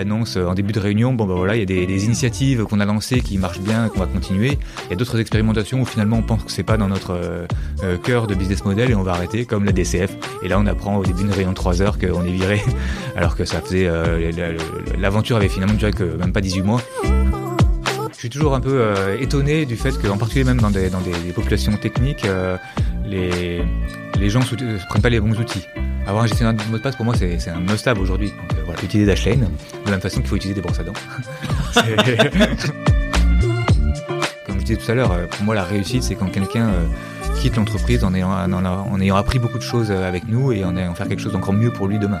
annonce en début de réunion, bon ben voilà, il y a des, initiatives qu'on a lancées qui marchent bien, qu'on va continuer. Il y a d'autres expérimentations où finalement on pense que c'est pas dans notre euh, euh, cœur de business model et on va arrêter, comme la DCF. Et là on apprend au début d'une réunion de 3 heures qu'on est viré, alors que ça faisait euh, l'aventure avait finalement duré que même pas 18 mois. Je suis toujours un peu étonné du fait qu'en particulier même dans des, dans des, populations techniques, les, les gens ne prennent pas les bons outils. Avoir un gestionnaire de mot de passe, pour moi, c'est un must-have aujourd'hui. Donc, euh, voilà, utiliser Dashlane, de la même façon qu'il faut utiliser des brosses à dents. Comme je disais tout à l'heure, euh, pour moi, la réussite, c'est quand quelqu'un euh, quitte l'entreprise en ayant, en, ayant appris beaucoup de choses avec nous et en ayant faire quelque chose d'encore mieux pour lui demain.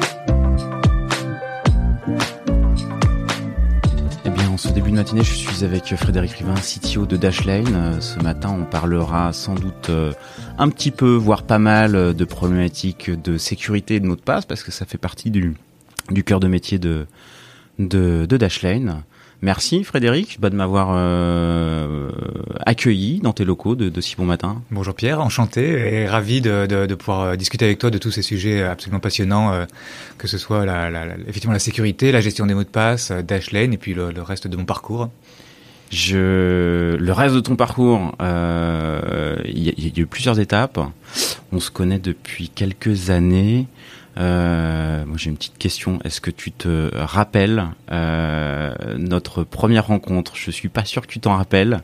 Ce début de matinée, je suis avec Frédéric Rivin, CTO de Dashlane. Euh, ce matin, on parlera sans doute euh, un petit peu, voire pas mal, euh, de problématiques de sécurité et de mots de passe, parce que ça fait partie du, cœur de métier de Dashlane. Merci Frédéric de m'avoir euh, accueilli dans tes locaux de, si bon matin. Bonjour Pierre, enchanté et ravi de, de, pouvoir euh, discuter avec toi de tous ces sujets absolument passionnants, euh, que ce soit la, effectivement la sécurité, la gestion des mots de passe, euh, Dashlane et puis le reste de mon parcours. Je, le reste de ton parcours, euh, il y, a eu plusieurs étapes. On se connaît depuis quelques années. Euh, moi, j'ai une petite question. Est-ce que tu te rappelles euh, notre première rencontre? Je suis pas sûr que tu t'en rappelles,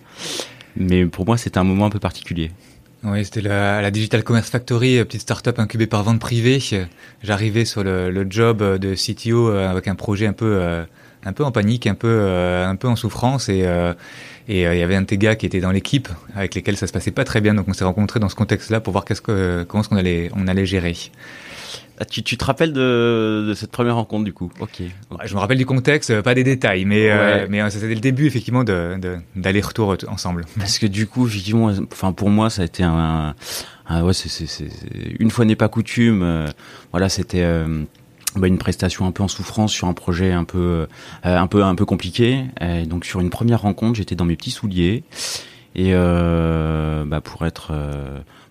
mais pour moi, c'était un moment un peu particulier. Oui, c'était la, la, Digital Commerce Factory, petite start-up incubée par vente privée. J'arrivais sur le, job de CTO avec un projet un peu, un peu en panique, un peu, euh, un peu en souffrance et et il y avait un de tes gars qui était dans l'équipe avec lesquels ça se passait pas très bien. Donc on s'est rencontrés dans ce contexte-là pour voir qu'est-ce que, comment est-ce qu'on allait, on allait gérer. Ah, tu, tu, te rappelles de, de, cette première rencontre du coup? Ok. je me rappelle du contexte, euh, pas des détails, mais euh, mais euh, c'était le début effectivement de d'aller-retour ensemble. Parce que du coup, effectivement, enfin pour moi, ça a été un, un ouais, c'est une fois n'est pas coutume. voilà, c'était bah, une prestation un peu en souffrance sur un projet un peu un peu un peu compliqué. Et donc sur une première rencontre, j'étais dans mes petits souliers et bah, pour être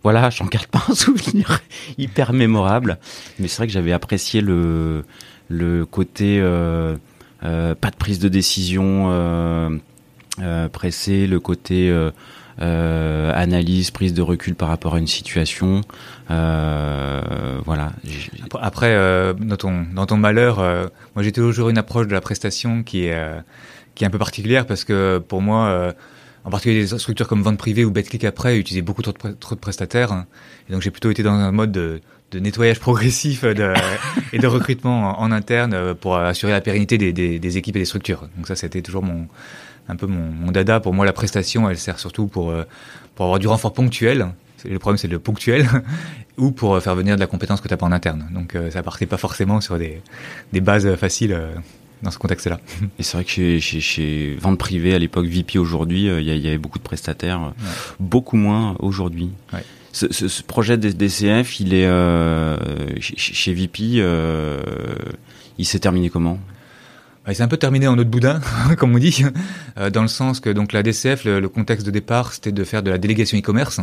voilà, j'en garde pas un souvenir hyper mémorable, mais c'est vrai que j'avais apprécié le le côté euh, euh, pas de prise de décision euh, euh pressée, le côté euh, analyse, prise de recul par rapport à une situation. voilà. Après, dans ton dans ton malheur, moi j'ai toujours une approche de la prestation qui est qui est un peu particulière parce que pour moi en particulier des structures comme vente privée ou BetClick après utilisaient beaucoup trop de, trop de prestataires. Et donc j'ai plutôt été dans un mode de, de nettoyage progressif de, et de recrutement en, interne pour assurer la pérennité des, des, des, équipes et des structures. Donc ça, c'était toujours mon un peu mon, mon, dada. Pour moi, la prestation, elle sert surtout pour pour avoir du renfort ponctuel. Le problème, c'est le ponctuel, ou pour faire venir de la compétence que tu n'as pas en interne. Donc euh, ça partait pas forcément sur des, des bases faciles. Euh, dans ce contexte-là. Et c'est vrai que chez, chez, chez Vente Privée, à l'époque VP aujourd'hui, euh, il y, y, avait beaucoup de prestataires, ouais. beaucoup moins aujourd'hui. Ouais. Ce, ce, ce, projet de DCF, il est euh, chez, chez VP, euh, il s'est terminé comment? Il s'est un peu terminé en autre boudin, comme on dit, euh, dans le sens que donc la DCF, le, contexte de départ, c'était de faire de la délégation e-commerce,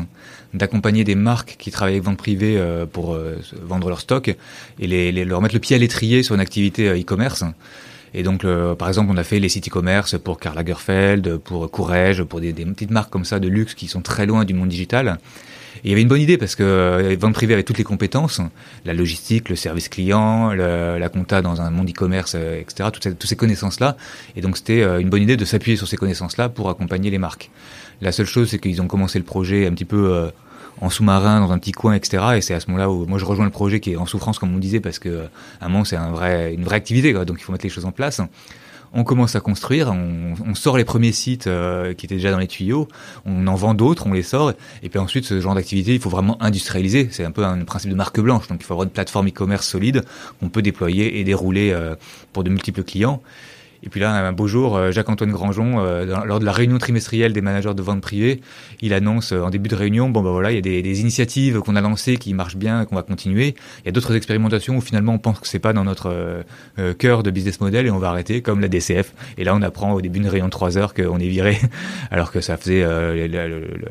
d'accompagner des marques qui travaillaient avec vente privée euh, pour euh, vendre leur stock et leur mettre le pied à l'étrier sur une activité e-commerce. Et donc, par exemple, on a fait les sites e-commerce pour Karl Lagerfeld, pour Courrèges, pour des, petites marques comme ça de luxe qui sont très loin du monde digital. Il y avait une bonne idée parce que euh, vente privée avait toutes les compétences, la logistique, le service client, le, la compta dans un monde e-commerce, euh, etc. Toutes ces, toutes ces connaissances-là. Et donc, c'était euh, une bonne idée de s'appuyer sur ces connaissances-là pour accompagner les marques. La seule chose, c'est qu'ils ont commencé le projet un petit peu euh, en sous-marin dans un petit coin, etc. Et c'est à ce moment-là où moi je rejoins le projet qui est en souffrance, comme on disait, parce que à un moment c'est un vrai, une vraie activité, quoi, donc il faut mettre les choses en place. On commence à construire, on, sort les premiers sites euh, qui étaient déjà dans les tuyaux, on en vend d'autres, on les sort, et puis ensuite ce genre d'activité, il faut vraiment industrialiser. C'est un peu un principe de marque blanche, donc il faut avoir une plateforme e-commerce solide qu'on peut déployer et dérouler euh, pour de multiples clients. Et puis là, un beau jour, euh, Jacques-Antoine Grangeon, euh, lors de la réunion trimestrielle des managers de vente privée, il annonce en début de réunion, bon ben voilà, il y a des, des initiatives qu'on a lancées qui marchent bien, qu'on va continuer. Il y a d'autres expérimentations où finalement on pense que c'est pas dans notre cœur de business model et on va arrêter, comme la DCF. Et là, on apprend au début d'une réunion de 3 heures qu'on est viré, alors que ça faisait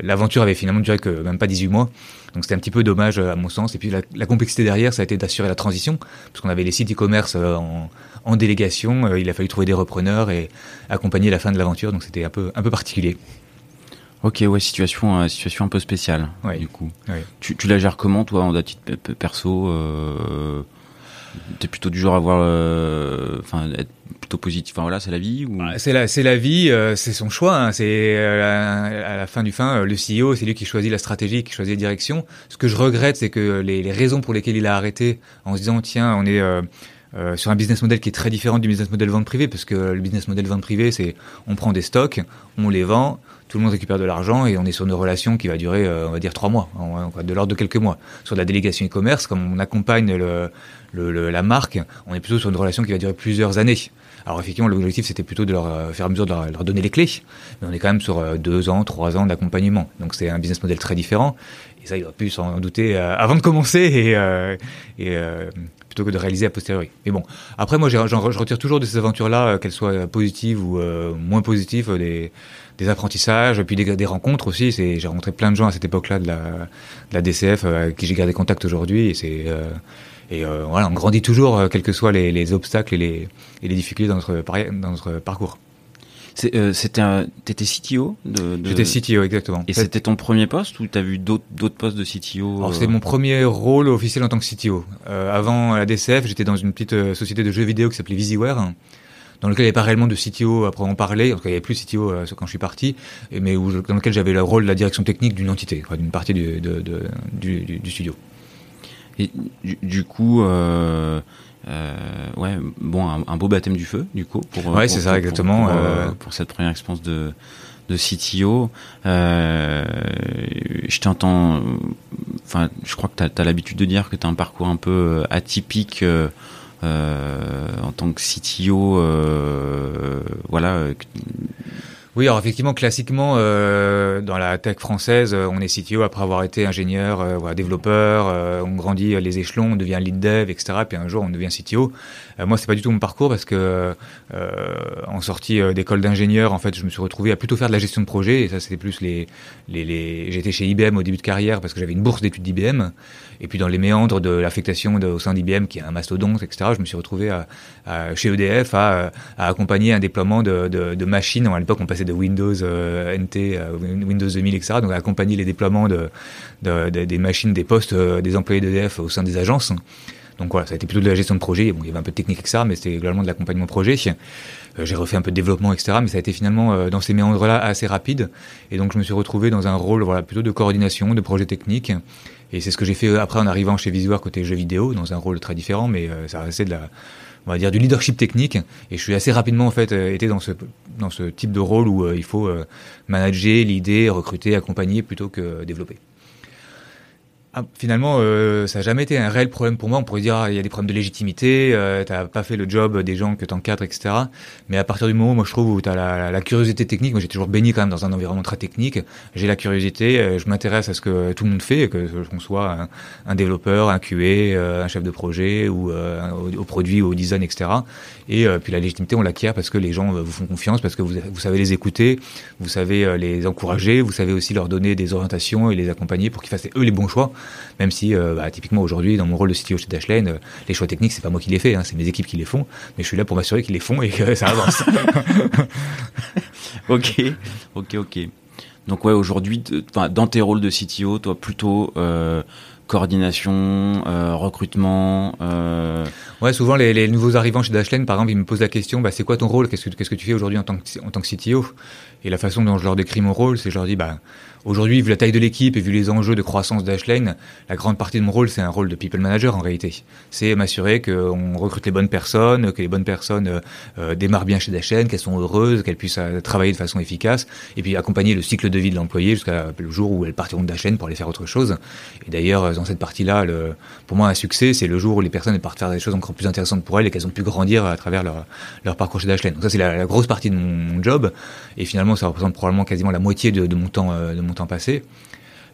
l'aventure avait finalement duré que même pas 18 mois. Donc c'était un petit peu dommage à mon sens. Et puis la, la complexité derrière, ça a été d'assurer la transition, parce qu'on avait les sites e-commerce en, en, délégation. Euh, il a fallu trouver des repreneurs et accompagner la fin de l'aventure. Donc c'était un peu, un peu particulier. Ok, ouais, situation, euh, situation un peu spéciale. Ouais. Du coup, tu, tu la gères comment, toi, en titre perso euh, T'es plutôt du genre à avoir, euh, enfin, être plutôt positif. Enfin voilà, c'est la vie ou? C'est la, c'est la vie, c'est son choix. Hein. C'est à la fin du fin, le CEO, c'est lui qui choisit la stratégie, qui choisit la direction. Ce que je regrette, c'est que les, les, raisons pour lesquelles il a arrêté, en se disant tiens, on est euh, sur un business model qui est très différent du business model vente privée, parce que le business model vente privée, c'est on prend des stocks, on les vend, tout le monde récupère de l'argent et on est sur une relation qui va durer, on va dire, trois mois, de l'ordre de quelques mois. Sur la délégation e-commerce, comme on accompagne le, le, la marque, on est plutôt sur une relation qui va durer plusieurs années. Alors effectivement, l'objectif c'était plutôt de leur euh, faire mesure de leur, donner les clés, mais on est quand même sur euh, deux ans, trois ans d'accompagnement. Donc c'est un business model très différent. Et ça, il aurait pu s'en douter euh, avant de commencer et, et plutôt que de réaliser a posteriori. Mais bon, après moi, je retire toujours de ces aventures-là, qu'elles soient positives ou moins positives, des, des apprentissages, puis des, des rencontres aussi. J'ai rencontré plein de gens à cette époque-là de la, de la DCF avec qui j'ai gardé contact aujourd'hui, et c'est et euh, voilà, on grandit toujours, euh, quels que soient les, les obstacles et les, et les, difficultés dans notre, dans notre parcours. Euh, c'était t'étais CTO de, de... J'étais CTO exactement. Et c'était ton premier poste ou t'as vu d'autres d'autres postes de CTO Alors c'était mon premier rôle officiel en tant que CTO. Euh, avant la DCF, j'étais dans une petite société de jeux vidéo qui s'appelait VisiWare, dans lequel il n'y avait pas réellement de CTO après en parler. En tout cas, il n'y avait plus de CTO quand je suis parti, mais où, dans lequel j'avais le rôle de la direction technique d'une entité, d'une partie du, de, de, du, du studio. Et du, coup, euh, euh, ouais, bon, un, beau baptême du feu, du coup. Pour, ouais, c'est ça, exactement. Pour, euh, pour, cette première expérience de, de CTO. Euh, je t'entends, enfin, je crois que tu as, l'habitude de dire que tu as un parcours un peu atypique euh, en tant que CTO. voilà. Oui, alors effectivement, classiquement, euh, dans la tech française, euh, on est CTO après avoir été ingénieur, euh, développeur, on grandit les échelons, on devient lead dev, etc. Puis un jour, on devient CTO. moi, c'est pas du tout mon parcours parce que en sortie d'école d'ingénieur, en fait, je me suis retrouvé à plutôt faire de la gestion de projet. Et ça, c'était plus les, j'étais chez IBM au début de carrière parce que j'avais une bourse d'études d'IBM. Et puis dans les méandres de l'affectation au sein d'IBM, qui est un mastodonte, etc., je me suis retrouvé à, chez EDF à, à, accompagner un déploiement de, de, de machines. À l'époque, on passait de Windows euh, NT, euh, Windows 2000, etc. Donc accompagner les déploiements de, de, des machines, des postes euh, des employés d'EDF au sein des agences. Donc voilà, ça a été plutôt de la gestion de projet. Bon, il y avait un peu de technique, etc., mais c'était globalement de l'accompagnement projet. j'ai refait un peu de développement, etc., mais ça a été finalement dans ces méandres-là assez rapide. Et donc je me suis retrouvé dans un rôle voilà plutôt de coordination, de projet technique. Et c'est ce que j'ai fait après en arrivant chez Visual côté jeux vidéo, dans un rôle très différent, mais ça restait de la, on va dire du leadership technique. Et je suis assez rapidement en fait euh, été dans ce dans ce type de rôle où euh, il faut euh, manager, l'idée, recruter, accompagner plutôt que développer. Ah, finalement, euh, ça n'a jamais été un réel problème pour moi. On pourrait dire ah, il y a des problèmes de légitimité, euh, t'as pas fait le job des gens que t'encadres, etc. Mais à partir du moment, moi je trouve où t'as la, la, curiosité technique. Moi j'ai toujours baigné quand même dans un environnement très technique. J'ai la curiosité, euh, je m'intéresse à ce que tout le monde fait, que qu'on soit un, un, développeur, un QA, euh, un chef de projet ou euh, au, au, produit, au design, etc. Et puis la légitimité, on l'acquiert parce que les gens vous font confiance, parce que vous, savez les écouter, vous savez les encourager, vous savez aussi leur donner des orientations et les accompagner pour qu'ils fassent eux les bons choix. Même si, euh, bah, typiquement aujourd'hui, dans mon rôle de CTO chez Dashlane, euh, les choix techniques, c'est pas moi qui les fais, hein, c'est mes équipes qui les font. Mais je suis là pour m'assurer qu'ils les font et que ça avance. ok, ok, ok. Donc ouais, aujourd'hui, dans tes rôles de CTO, toi plutôt euh, coordination, euh, recrutement. Euh... Ouais, souvent les, nouveaux arrivants chez Dashlane, par exemple, ils me posent la question, bah, c'est quoi ton rôle? Qu'est-ce que que tu fais aujourd'hui en tant que en tant que CTO Et la façon dont je leur décris mon rôle, c'est je leur dis, bah Aujourd'hui, vu la taille de l'équipe et vu les enjeux de croissance d'Ashlane, la grande partie de mon rôle, c'est un rôle de people manager en réalité. C'est m'assurer qu'on recrute les bonnes personnes, que les bonnes personnes euh, euh, démarrent bien chez Dashlane, qu'elles sont heureuses, qu'elles puissent euh, travailler de façon efficace, et puis accompagner le cycle de vie de l'employé jusqu'à le jour où elles partiront de Dashlane pour aller faire autre chose. Et d'ailleurs, dans cette partie-là, pour moi, un succès, c'est le jour où les personnes partent faire des choses encore plus intéressantes pour elles et qu'elles ont pu grandir à travers leur, leur parcours chez Dashlane. Donc ça, c'est la, grosse partie de mon, job, et finalement, ça représente probablement quasiment la moitié de, de mon temps de mon temps passé.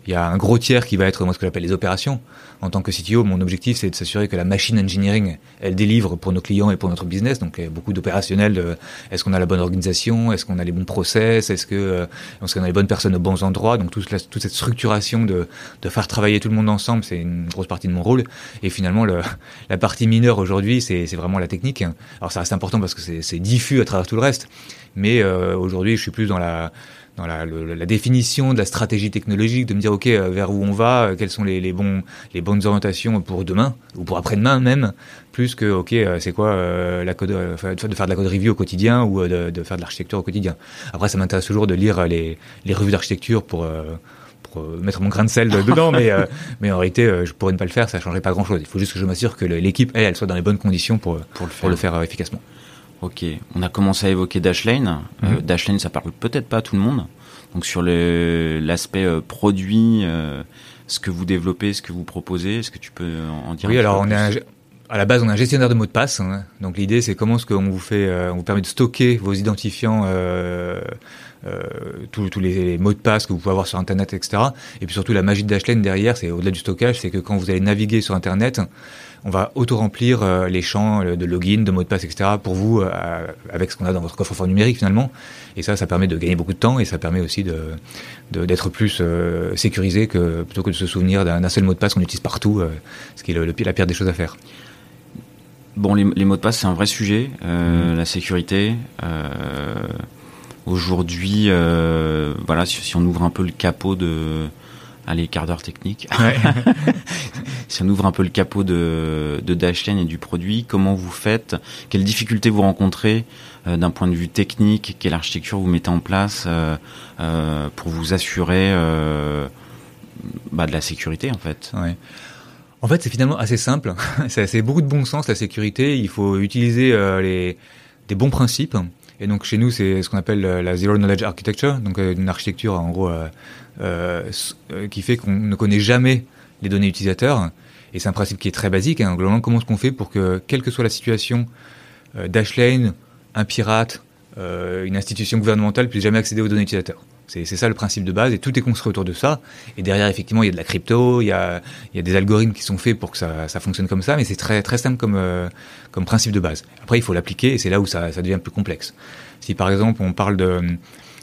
Il y a un gros tiers qui va être moi ce que j'appelle les opérations. En tant que CTO, mon objectif c'est de s'assurer que la machine engineering elle délivre pour nos clients et pour notre business. Donc beaucoup d'opérationnels. Est-ce qu'on a la bonne organisation? Est-ce qu'on a les bons process? Est-ce que euh, est-ce qu'on a les bonnes personnes aux bons endroits Donc toute, cette structuration de, faire travailler tout le monde ensemble, c'est une grosse partie de mon rôle. Et finalement, le, la partie mineure aujourd'hui, c'est vraiment la technique. Alors ça reste important parce que c'est diffus à travers tout le reste. Mais euh, aujourd'hui, je suis plus dans la dans la, la, définition de la stratégie technologique, de me dire ok euh, vers où on va, euh, quelles sont les, les, bons, les bonnes orientations pour demain ou pour après-demain même, plus que ok euh, c'est quoi la code, de faire de la code review au quotidien ou de, de faire de l'architecture au quotidien. Après ça m'intéresse toujours de lire les, les revues d'architecture pour mettre mon grain de sel dedans, mais, mais en réalité, je pourrais ne pas le faire, ça changerait pas grand-chose. Il faut juste que je m'assure que l'équipe, elle, elle soit dans les bonnes conditions pour, pour, le, faire. Pour le faire efficacement. Ok, on a commencé à évoquer Dashlane. Euh, mhm. Dashlane, ça parle peut-être pas à tout le monde. Donc sur l'aspect euh, produit, euh, ce que vous développez, ce que vous proposez, est-ce que tu peux en dire Oui, alors on est à la base on a un gestionnaire de mots de passe. Hein. Donc l'idée c'est comment est-ce qu'on vous fait, on vous permet de stocker vos identifiants. Tous, tous, les mots de passe que vous pouvez avoir sur Internet, etc. Et puis surtout la magie de Dashlane derrière, c'est au-delà du stockage, c'est que quand vous allez naviguer sur Internet, on va auto-remplir euh, les champs de login, de mots de passe, etc. pour vous euh, avec ce qu'on a dans votre coffre-fort numérique finalement. Et ça, ça permet de gagner beaucoup de temps et ça permet aussi de d'être plus euh, sécurisé que plutôt que de se souvenir d'un seul mot de passe qu'on utilise partout, ce qui est le, la pire des choses à faire. Bon, les, mots de passe, c'est un vrai sujet, mm-hmm. la sécurité. Aujourd'hui, voilà, si, on ouvre un peu le capot de allez, quart d'heure technique. si on ouvre un peu le capot de, de Dashlane et du produit, comment vous faites? Quelles difficultés vous rencontrez euh, d'un point de vue technique? Quelle architecture vous mettez en place euh, euh, pour vous assurer bah, de la sécurité en fait? En fait, c'est finalement assez simple. c'est beaucoup de bon sens la sécurité. Il faut utiliser les, des bons principes. Et donc chez nous, c'est ce qu'on appelle la Zero Knowledge Architecture, donc une architecture en gros euh, euh, qui fait qu'on ne connaît jamais les données utilisateurs. Et c'est un principe qui est très basique. Hein. Globalement, comment est-ce qu'on fait pour que, quelle que soit la situation, euh, Dashlane, un pirate, euh, une institution gouvernementale puisse jamais accéder aux données utilisateurs? C'est ça le principe de base et tout est construit autour de ça. Et derrière, effectivement, il y a de la crypto, il y a, des algorithmes qui sont faits pour que ça, ça fonctionne comme ça, mais c'est très, simple comme, euh, comme principe de base. Après, il faut l'appliquer et c'est là où ça, devient plus complexe. Si par exemple, on parle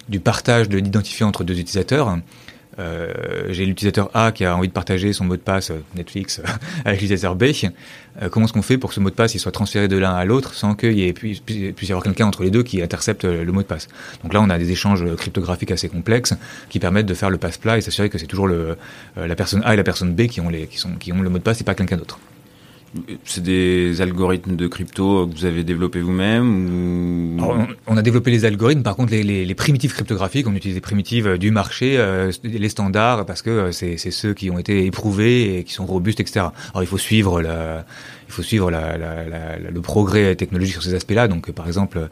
du partage de l'identifiant entre deux utilisateurs, euh, j'ai l'utilisateur A qui a envie de partager son mot de passe euh, Netflix euh, avec l'utilisateur B. comment est-ce qu'on fait pour que ce mot de passe il soit transféré de l'un à l'autre sans qu'il puisse, y avoir quelqu'un entre les deux qui intercepte le mot de passe? Donc là, on a des échanges cryptographiques assez complexes qui permettent de faire le passe-plat et s'assurer que c'est toujours la personne A et la personne B qui ont, qui ont le mot de passe et pas quelqu'un d'autre. C'est des algorithmes de crypto que vous avez développés vous-même on, a développé les algorithmes, par contre les, primitives cryptographiques, on utilise les primitives du marché, euh, les standards, parce que euh, c'est ceux qui ont été éprouvés et qui sont robustes, etc. Alors il faut suivre la, il faut suivre la, la, la, le progrès technologique sur ces aspects-là. Donc, par exemple,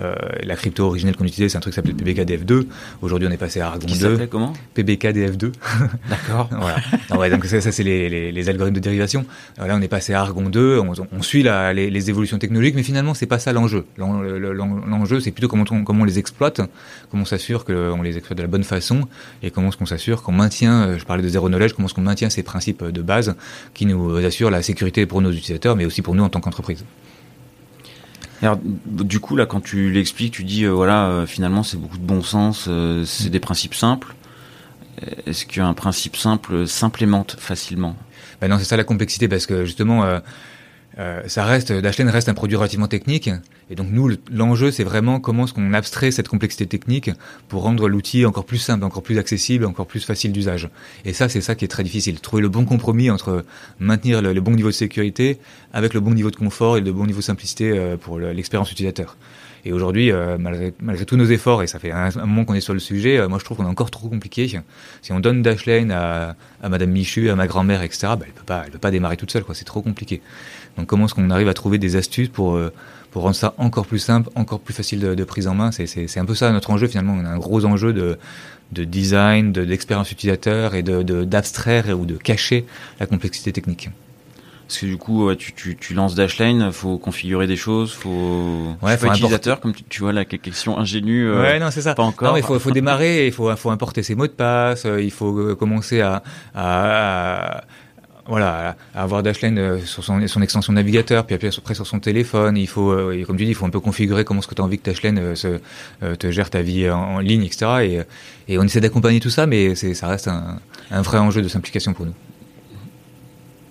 euh, la crypto originelle qu'on utilisait, c'est un truc qui s'appelait PBKDF2. Aujourd'hui, on est passé à Argon qui 2. comment? PBKDF2. D'accord. voilà. ouais, donc ça, ça c'est les, les, les, algorithmes de dérivation. Alors là, on est passé à Argon 2. On, on suit les, les, évolutions technologiques, mais finalement, c'est pas ça l'enjeu. L'enjeu, c'est plutôt comment on, comment on les exploite, comment on s'assure qu'on les exploite de la bonne façon, et comment est-ce qu'on s'assure qu'on maintient, euh, je parlais de zéro knowledge, comment est-ce qu'on maintient ces principes de base qui nous assurent la sécurité pour nos utilisateurs mais aussi pour nous en tant qu'entreprise. Alors, du coup, là, quand tu l'expliques, tu dis, euh, voilà, euh, finalement, c'est beaucoup de bon sens, euh, c'est des principes simples. Est-ce qu'un principe simple s'implémente facilement? Ben Non, c'est ça la complexité, parce que justement, ça reste, Dashlane reste un produit relativement technique, Et donc nous, l'enjeu, c'est vraiment comment est-ce qu'on abstrait cette complexité technique pour rendre l'outil encore plus simple, encore plus accessible, encore plus facile d'usage. Et ça, c'est ça qui est très difficile. Trouver le bon compromis entre maintenir le, bon niveau de sécurité avec le bon niveau de confort et le bon niveau de simplicité euh, pour l'expérience utilisateur. Et aujourd'hui, euh, malgré, tous nos efforts, et ça fait un, moment qu'on est sur le sujet, euh, moi je trouve qu'on est encore trop compliqué. Si on donne Dashlane à, à Madame Michu, à ma grand-mère, etc., bah, elle peut pas, elle peut pas démarrer toute seule, quoi. C'est trop compliqué. Donc comment est-ce qu'on arrive à trouver des astuces pour pour rendre ça encore plus simple, encore plus facile de, prise en main? C'est un peu ça notre enjeu finalement. On a un gros enjeu de, de design, d'expérience utilisateur et d'abstraire de, ou de cacher la complexité technique. Parce que du coup, tu, tu, tu lances Dashlane, faut configurer des choses, faut. Ouais, faut utilisateur, comme tu, vois la question ingénue. Euh, ouais, non, c'est ça. Pas encore. Non, il faut, faut démarrer, il faut, faut importer ses mots de passe, euh, il faut euh, commencer à, à voilà, avoir Dashlane euh, sur son, son, extension navigateur, puis après sur son téléphone. Il faut, euh, comme tu dis, il faut un peu configurer comment est-ce que tu as envie que Dashlane euh, se, te gère ta vie en, ligne, etc. Et, on essaie d'accompagner tout ça, mais ça reste un vrai enjeu de simplification pour nous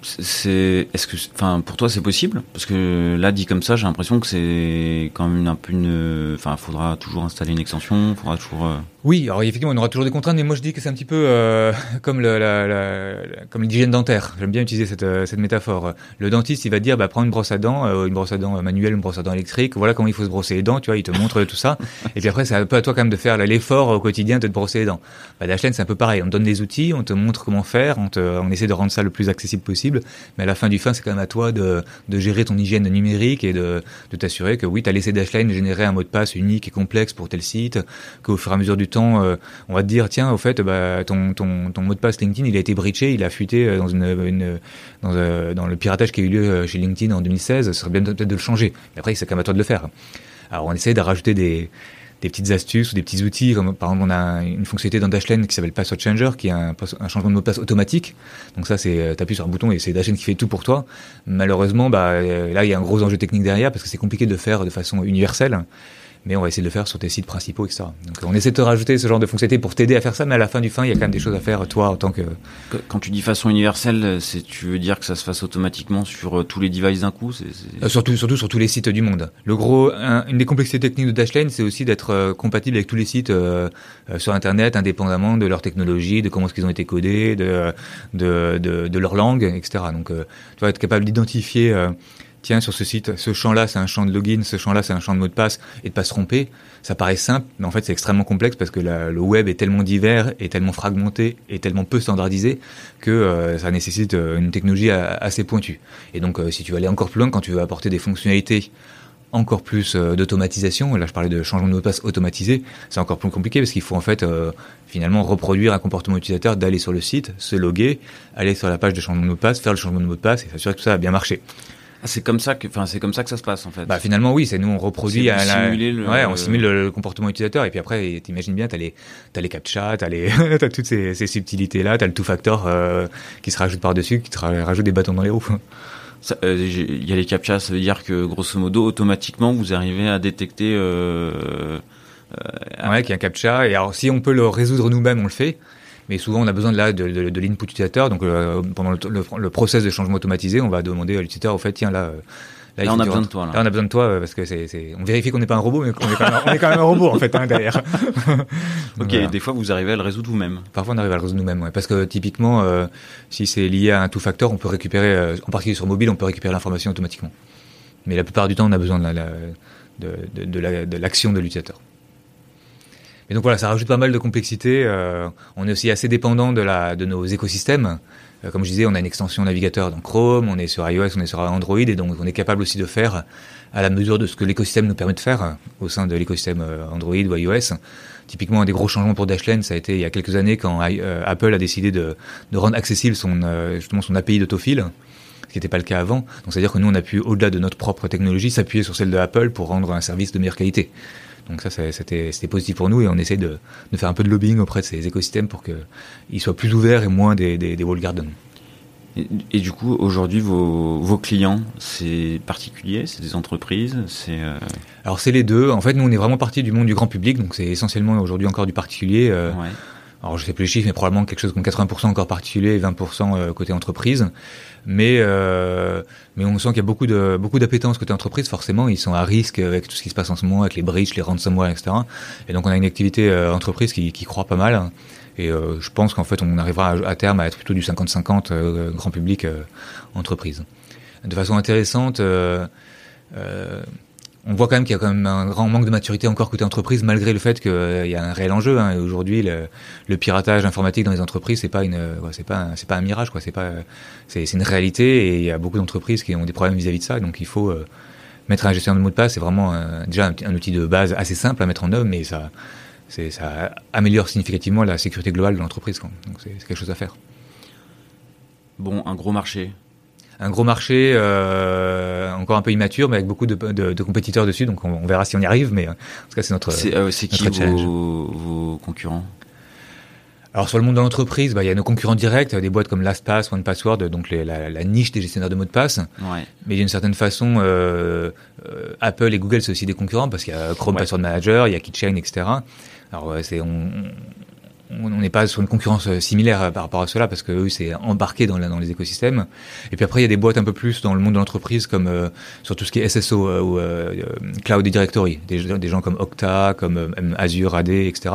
c'est est-ce que enfin pour toi c'est possible? Parce que là dit comme ça j'ai l'impression que c'est quand même un peu une enfin faudra toujours installer une extension faudra toujours oui, alors effectivement, on aura toujours des contraintes, mais moi je dis que c'est un petit peu euh, comme le, la, la, comme l'hygiène dentaire. J'aime bien utiliser cette, euh, cette métaphore. Le dentiste, il va dire, bah, prends une brosse à dents, euh, une brosse à dents manuelle, une brosse à dents électrique. Voilà comment il faut se brosser les dents. Tu vois, il te montre tout ça. Et puis après, c'est un peu à toi quand même de faire l'effort au quotidien de te brosser les dents. Bah, Dashlane, c'est un peu pareil. On te donne des outils, on te montre comment faire, on, te, on essaie de rendre ça le plus accessible possible. Mais à la fin du fin, c'est quand même à toi de, gérer ton hygiène numérique et de, t'assurer que oui, tu as laissé Dashlane générer un mot de passe unique et complexe pour tel site, qu'au fur et à mesure du temps, on va te dire tiens au fait bah, ton, ton, mot de passe LinkedIn il a été breaché, il a fuité euh, euh, dans, le piratage qui a eu lieu euh, chez LinkedIn en 2016, ce serait bien peut-être de le changer. Mais après c'est quand même à toi de le faire. Alors on essaie de rajouter des des petites astuces ou des petits outils, comme par exemple on a une fonctionnalité dans Dashlane qui s'appelle Password Changer, qui est un, changement de mot de passe automatique. Donc ça, c'est t'appuies sur un bouton et c'est Dashlane qui fait tout pour toi. Malheureusement, bah là il y a un gros enjeu technique derrière parce que c'est compliqué de faire de façon universelle mais on va essayer de le faire sur tes sites principaux, etc. Donc on essaie de te rajouter ce genre de fonctionnalité pour t'aider à faire ça, mais à la fin du fin, il y a quand même des choses à faire, toi, en tant que... Quand tu dis façon universelle, c'est tu veux dire que ça se fasse automatiquement sur euh, tous les devices d'un coup euh, Surtout, surtout sur tous les sites du monde. Le gros, une des complexités techniques de Dashlane, c'est aussi d'être euh, compatible avec tous les sites sur Internet, indépendamment de leur technologie, de comment est-ce qu'ils ont été codés, de, de, de, de leur langue, etc. Donc tu vas être capable d'identifier sur ce site, ce champ-là, c'est un champ de login, ce champ-là, c'est un champ de mot de passe, et de pas se tromper. Ça paraît simple, mais en fait, c'est extrêmement complexe parce que le web est tellement divers, et tellement fragmenté, et tellement peu standardisé que euh, ça nécessite euh, une technologie assez pointue. Et donc, euh, si tu veux aller encore plus loin, quand tu veux apporter des fonctionnalités encore plus d'automatisation, là je parlais de changement de mot de passe automatisé, c'est encore plus compliqué parce qu'il faut en fait finalement reproduire un comportement utilisateur d'aller sur le site, se loguer, aller sur la page de changement de mot de passe, faire le changement de mot de passe et s'assurer que tout ça a bien marché. Ah, c'est comme ça que, enfin, c'est comme ça que ça se passe en fait. Bah finalement oui, c'est nous on reproduit, à la... le... ouais, on simule le, comportement utilisateur et puis après, t'imagines bien, t'as les, t'as les captcha, t'as les, t'as toutes ces, ces subtilités là, t'as le two factor euh, qui se rajoute par dessus, qui te rajoute des bâtons dans les roues. Euh, il y a les captcha, ça veut dire que grosso modo, automatiquement, vous arrivez à détecter. Euh, euh, ouais, qu'il y a un captcha et alors si on peut le résoudre nous-mêmes, on le fait mais souvent on a besoin de, là, de, de, de l'input utilisateur. Donc euh, pendant le, le, process de changement automatisé, on va demander à l'utilisateur, au fait, tiens là. Euh, là, on a besoin de toi. Là. là on a besoin de toi euh, parce que c'est, c'est... on vérifie qu'on n'est pas un robot, mais qu'on est quand même, on est quand même un robot en fait hein, derrière. ok, des fois vous arrivez à le résoudre vous-même. Parfois on arrive à le résoudre nous-mêmes, ouais, parce que typiquement, euh, si c'est lié à un two factor, on peut récupérer, en particulier sur mobile, on peut récupérer l'information automatiquement. Mais la plupart du temps, on a besoin de, la, de, de, de l'action de l'utilisateur. Et donc voilà, ça rajoute pas mal de complexité. Euh, on est aussi assez dépendant de, la, de nos écosystèmes. Euh, comme je disais, on a une extension navigateur dans Chrome, on est sur iOS, on est sur Android, et donc on est capable aussi de faire à la mesure de ce que l'écosystème nous permet de faire euh, au sein de l'écosystème Android ou iOS. Typiquement, un des gros changements pour Dashlane, ça a été il y a quelques années quand Apple a décidé de, de rendre accessible son, justement son API d'autofill ce qui n'était pas le cas avant. Donc c'est-à-dire que nous, on a pu, au-delà de notre propre technologie, s'appuyer sur celle de Apple pour rendre un service de meilleure qualité. Donc ça, c'était positif pour nous et on essaie de, de, faire un peu de lobbying auprès de ces écosystèmes pour qu'ils soient plus ouverts et moins des, des, des wall gardens. Et, du coup, aujourd'hui, vos, vos, clients, c'est particulier, c'est des entreprises, c'est. Euh... Alors c'est les deux. En fait, nous, on est vraiment parti du monde du grand public, donc c'est essentiellement aujourd'hui encore du particulier. Euh, ouais. Alors je sais plus les chiffres, mais probablement quelque chose comme 80% encore particulier et 20% côté entreprise. Mais mais on sent qu'il y a beaucoup de beaucoup d'appétence côté entreprise. Forcément, ils sont à risque avec tout ce qui se passe en ce moment, avec les breaches, les ransomware, etc. Et donc on a une activité entreprise qui, qui croît pas mal. Et euh, je pense qu'en fait, on arrivera à, terme à être plutôt du 50-50 euh, grand public euh, entreprise. De façon intéressante, on voit quand même qu'il y a quand même un grand manque de maturité encore côté entreprise, malgré le fait qu'il y a un réel enjeu. Hein. Aujourd'hui, le, piratage informatique dans les entreprises, c'est pas une, c'est pas, c'est pas un mirage, quoi. C'est pas, c'est, une réalité, et il y a beaucoup d'entreprises qui ont des problèmes vis-à-vis de ça. Donc, il faut mettre un gestionnaire de mots de passe. C'est vraiment déjà un, un, outil de base assez simple à mettre en œuvre, mais ça, ça améliore significativement la sécurité globale de l'entreprise. Donc c'est quelque chose à faire. Bon, un gros marché. Un gros marché, euh, encore un peu immature, mais avec beaucoup de, de, compétiteurs dessus. Donc on, verra si on y arrive, mais en tout cas c'est notre. C'est euh, qui vos, vos, concurrents? Alors sur le monde de l'entreprise, bah, il y a nos concurrents directs, des boîtes comme LastPass, OnePassword, donc les, la, la, niche des gestionnaires de mots de passe. Ouais. Mais d'une certaine façon, euh, euh, Apple et Google c'est aussi des concurrents parce qu'il y a Chrome Password Manager, il y a Keychain, etc. Alors c'est on, on n'est pas sur une concurrence euh, similaire euh, par rapport à cela parce que eux c'est embarqué dans, dans les écosystèmes. Et puis après il y a des boîtes un peu plus dans le monde de l'entreprise comme euh, sur tout ce qui est SSO ou Cloud Directory, des, des, gens comme Okta, comme Azure AD, etc.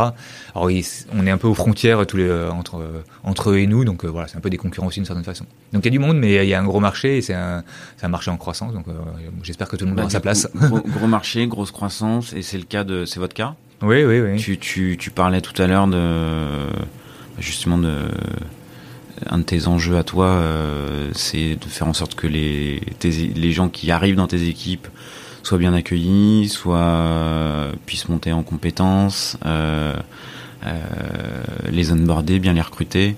Alors on est un peu aux frontières tous les entre entre eux et nous, donc voilà c'est un peu des concurrents aussi d'une certaine façon. Donc il y a du monde, mais il y a un gros marché et c'est un, un marché en croissance. Donc j'espère que tout le monde bah, aura sa place. Gros, gros marché, grosse croissance et c'est le cas de c'est votre cas? Oui, oui, oui. Tu, tu, tu parlais tout à l'heure de justement de un de tes enjeux à toi, euh, c'est de faire en sorte que les, les gens qui arrivent dans tes équipes soient bien accueillis, soient euh, puissent monter en compétences, euh, les onboarder, bien les recruter.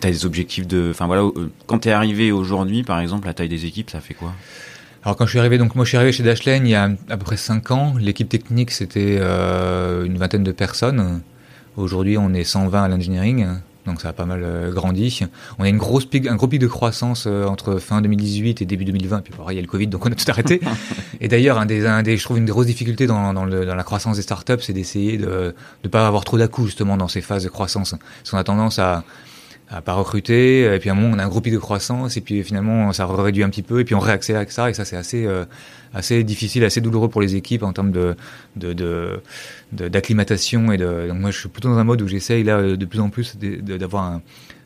T'as des objectifs de, enfin voilà, quand t'es arrivé aujourd'hui, par exemple, la taille des équipes, ça fait quoi? Alors quand je suis arrivé, donc moi je suis arrivé chez Dashlane il y a à peu près 5 ans. L'équipe technique c'était euh, une vingtaine de personnes. Aujourd'hui on est 120 à l'engineering, donc ça a pas mal euh, grandi. On a une grosse pic, un gros pic de croissance euh, entre fin 2018 et début 2020. Puis pareil, il y a le Covid, donc on a tout arrêté. et d'ailleurs, un des, un des, je trouve une des grosses difficultés dans, dans, le, dans la croissance des startups, c'est d'essayer de ne pas avoir trop d'à-coups justement dans ces phases de croissance. Parce qu'on a tendance à pas recruter, et puis à un moment on a un gros de croissance, et puis finalement ça réduit un petit peu, et puis on réaccélère avec ça, et ça c'est assez euh, assez difficile, assez douloureux pour les équipes en termes de d'acclimatation et de. Donc moi je suis plutôt dans un mode où j'essaye là de plus en plus d'avoir un,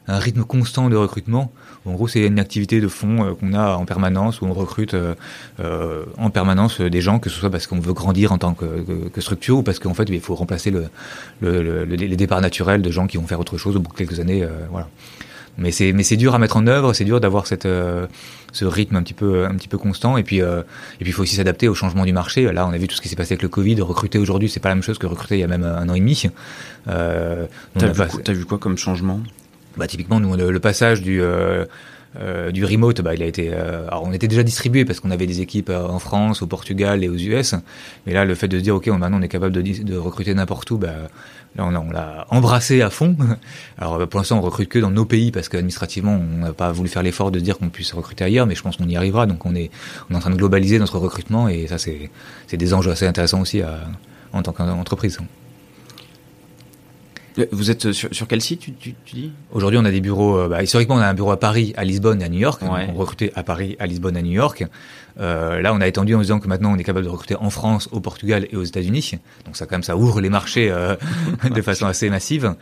un rythme constant de recrutement. En gros, c'est une activité de fond euh, qu'on a en permanence, où on recrute euh, euh en permanence des gens, que ce soit parce qu'on veut grandir en tant que, que, structure, ou parce qu'en fait, il faut remplacer le, le, le, les départs naturels de gens qui vont faire autre chose au bout de quelques années. Euh, voilà. Mais c'est mais c'est dur à mettre en œuvre, c'est dur d'avoir cette ce rythme un petit peu un petit peu constant et puis et puis il faut aussi s'adapter au changement du marché. Là, on a vu tout ce qui s'est passé avec le Covid. Recruter aujourd'hui, c'est pas la même chose que recruter il y a même un an et demi. Euh, T'as vu, as vu quoi comme changement? Bah, typiquement, nous, le, passage du, euh, euh, du remote, bah, il a été. Euh, alors, on était déjà distribué parce qu'on avait des équipes en France, au Portugal et aux US. Mais là, le fait de se dire, ok, maintenant, on est capable de, de recruter n'importe où, bah, là, on, l'a embrassé à fond. Alors, bah, pour l'instant, on recrute que dans nos pays parce qu'administrativement, on n'a pas voulu faire l'effort de dire qu'on puisse recruter ailleurs, mais je pense qu'on y arrivera. Donc, on est, on est en train de globaliser notre recrutement et ça, c'est des enjeux assez intéressants aussi à, en tant qu'entreprise. Vous êtes sur, sur quel site, tu, tu, tu dis? Aujourd'hui, on a des bureaux. Euh, bah, historiquement, on a un bureau à Paris, à Lisbonne et à New York. On recrutait à Paris, à Lisbonne, à New York. Euh, là, on a étendu en disant que maintenant, on est capable de recruter en France, au Portugal et aux États-Unis. Donc, ça, quand même, ça ouvre les marchés euh, de façon assez massive.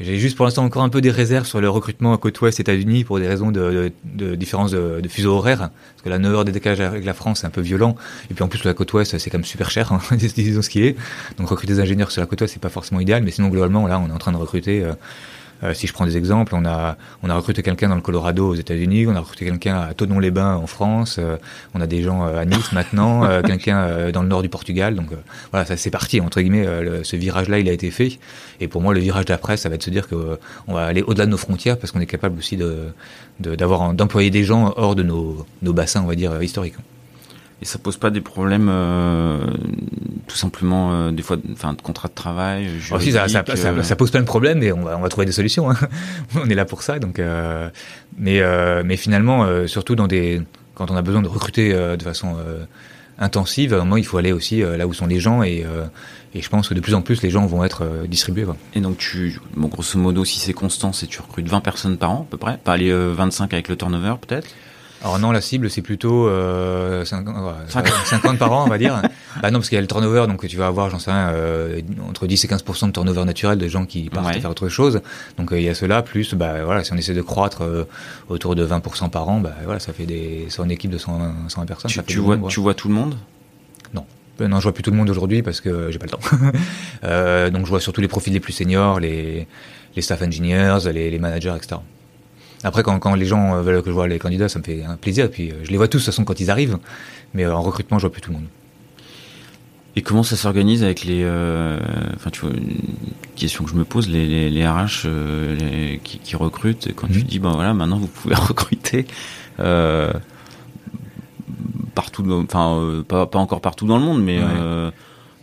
J'ai juste pour l'instant encore un peu des réserves sur le recrutement à côte ouest États-Unis pour des raisons de, différence de, de, fuseau horaire. Parce que la 9 heures de décalage avec la France, c'est un peu violent. Et puis en plus, la côte ouest, c'est quand même super cher, hein, disons ce qui est. Donc recruter des ingénieurs sur la côte ouest, c'est pas forcément idéal. Mais sinon, globalement, là, on est en train de recruter euh, euh, si je prends des exemples, on a, on a recruté quelqu'un dans le Colorado aux États-Unis, on a recruté quelqu'un à Tonon-les-Bains en France, euh, on a des gens euh, à Nice maintenant, quelqu'un dans le nord du Portugal. Donc voilà, ça c'est parti entre guillemets. ce virage-là, il a été fait. Et pour moi, le virage d'après, ça va être de se dire que on va aller au-delà de nos frontières parce qu'on est capable aussi de d'avoir d'employer des gens hors de nos, nos bassins, on va dire historiques. Et ça pose pas des problèmes, euh, tout simplement, euh, des fois, enfin, de contrat de travail. Oh, si, ça, ça, ça, ça, pose plein de problèmes, et on va, on va trouver des solutions. Hein. on est là pour ça, donc. Euh, mais, mais finalement, surtout dans des, quand on a besoin de recruter de façon intensive, moment, il faut aller aussi là où sont les gens et, et je pense que de plus en plus, les gens vont être distribués. Quoi. Et donc, tu, bon, grosso modo, si c'est constant, c'est tu recrutes 20 personnes par an, à peu près Pas aller 25 avec le turnover, peut-être? Alors non, la cible c'est plutôt euh, 50, 50. par an, on va dire. bah non, parce qu'il y a le turnover, donc tu vas avoir, j'en sais rien, euh, entre 10 et 15% de turnover naturel de gens qui partent faire autre chose. Donc euh, il y a cela, plus bah voilà, si on essaie de croître euh, autour de 20 par an, bah voilà, ça fait des, c'est une équipe de 120, 120 personnes. Tu, tu vois, tu vois tout le monde? Non. Non, je vois plus tout le monde aujourd'hui parce que j'ai pas le temps. donc je vois surtout les profils les plus seniors, les, les staff engineers, les, les managers, etc. Après, quand, quand les gens euh, veulent que je vois les candidats, ça me fait un plaisir. Et puis, euh, je les vois tous, de toute façon, quand ils arrivent. Mais euh, en recrutement, je vois plus tout le monde. Et comment ça s'organise avec les, enfin tu vois, une question que je me pose, les, les, RH qui, qui, recrutent, quand tu mhm. dis ben voilà, maintenant vous pouvez recruter partout, enfin pas, pas, encore partout dans le monde, mais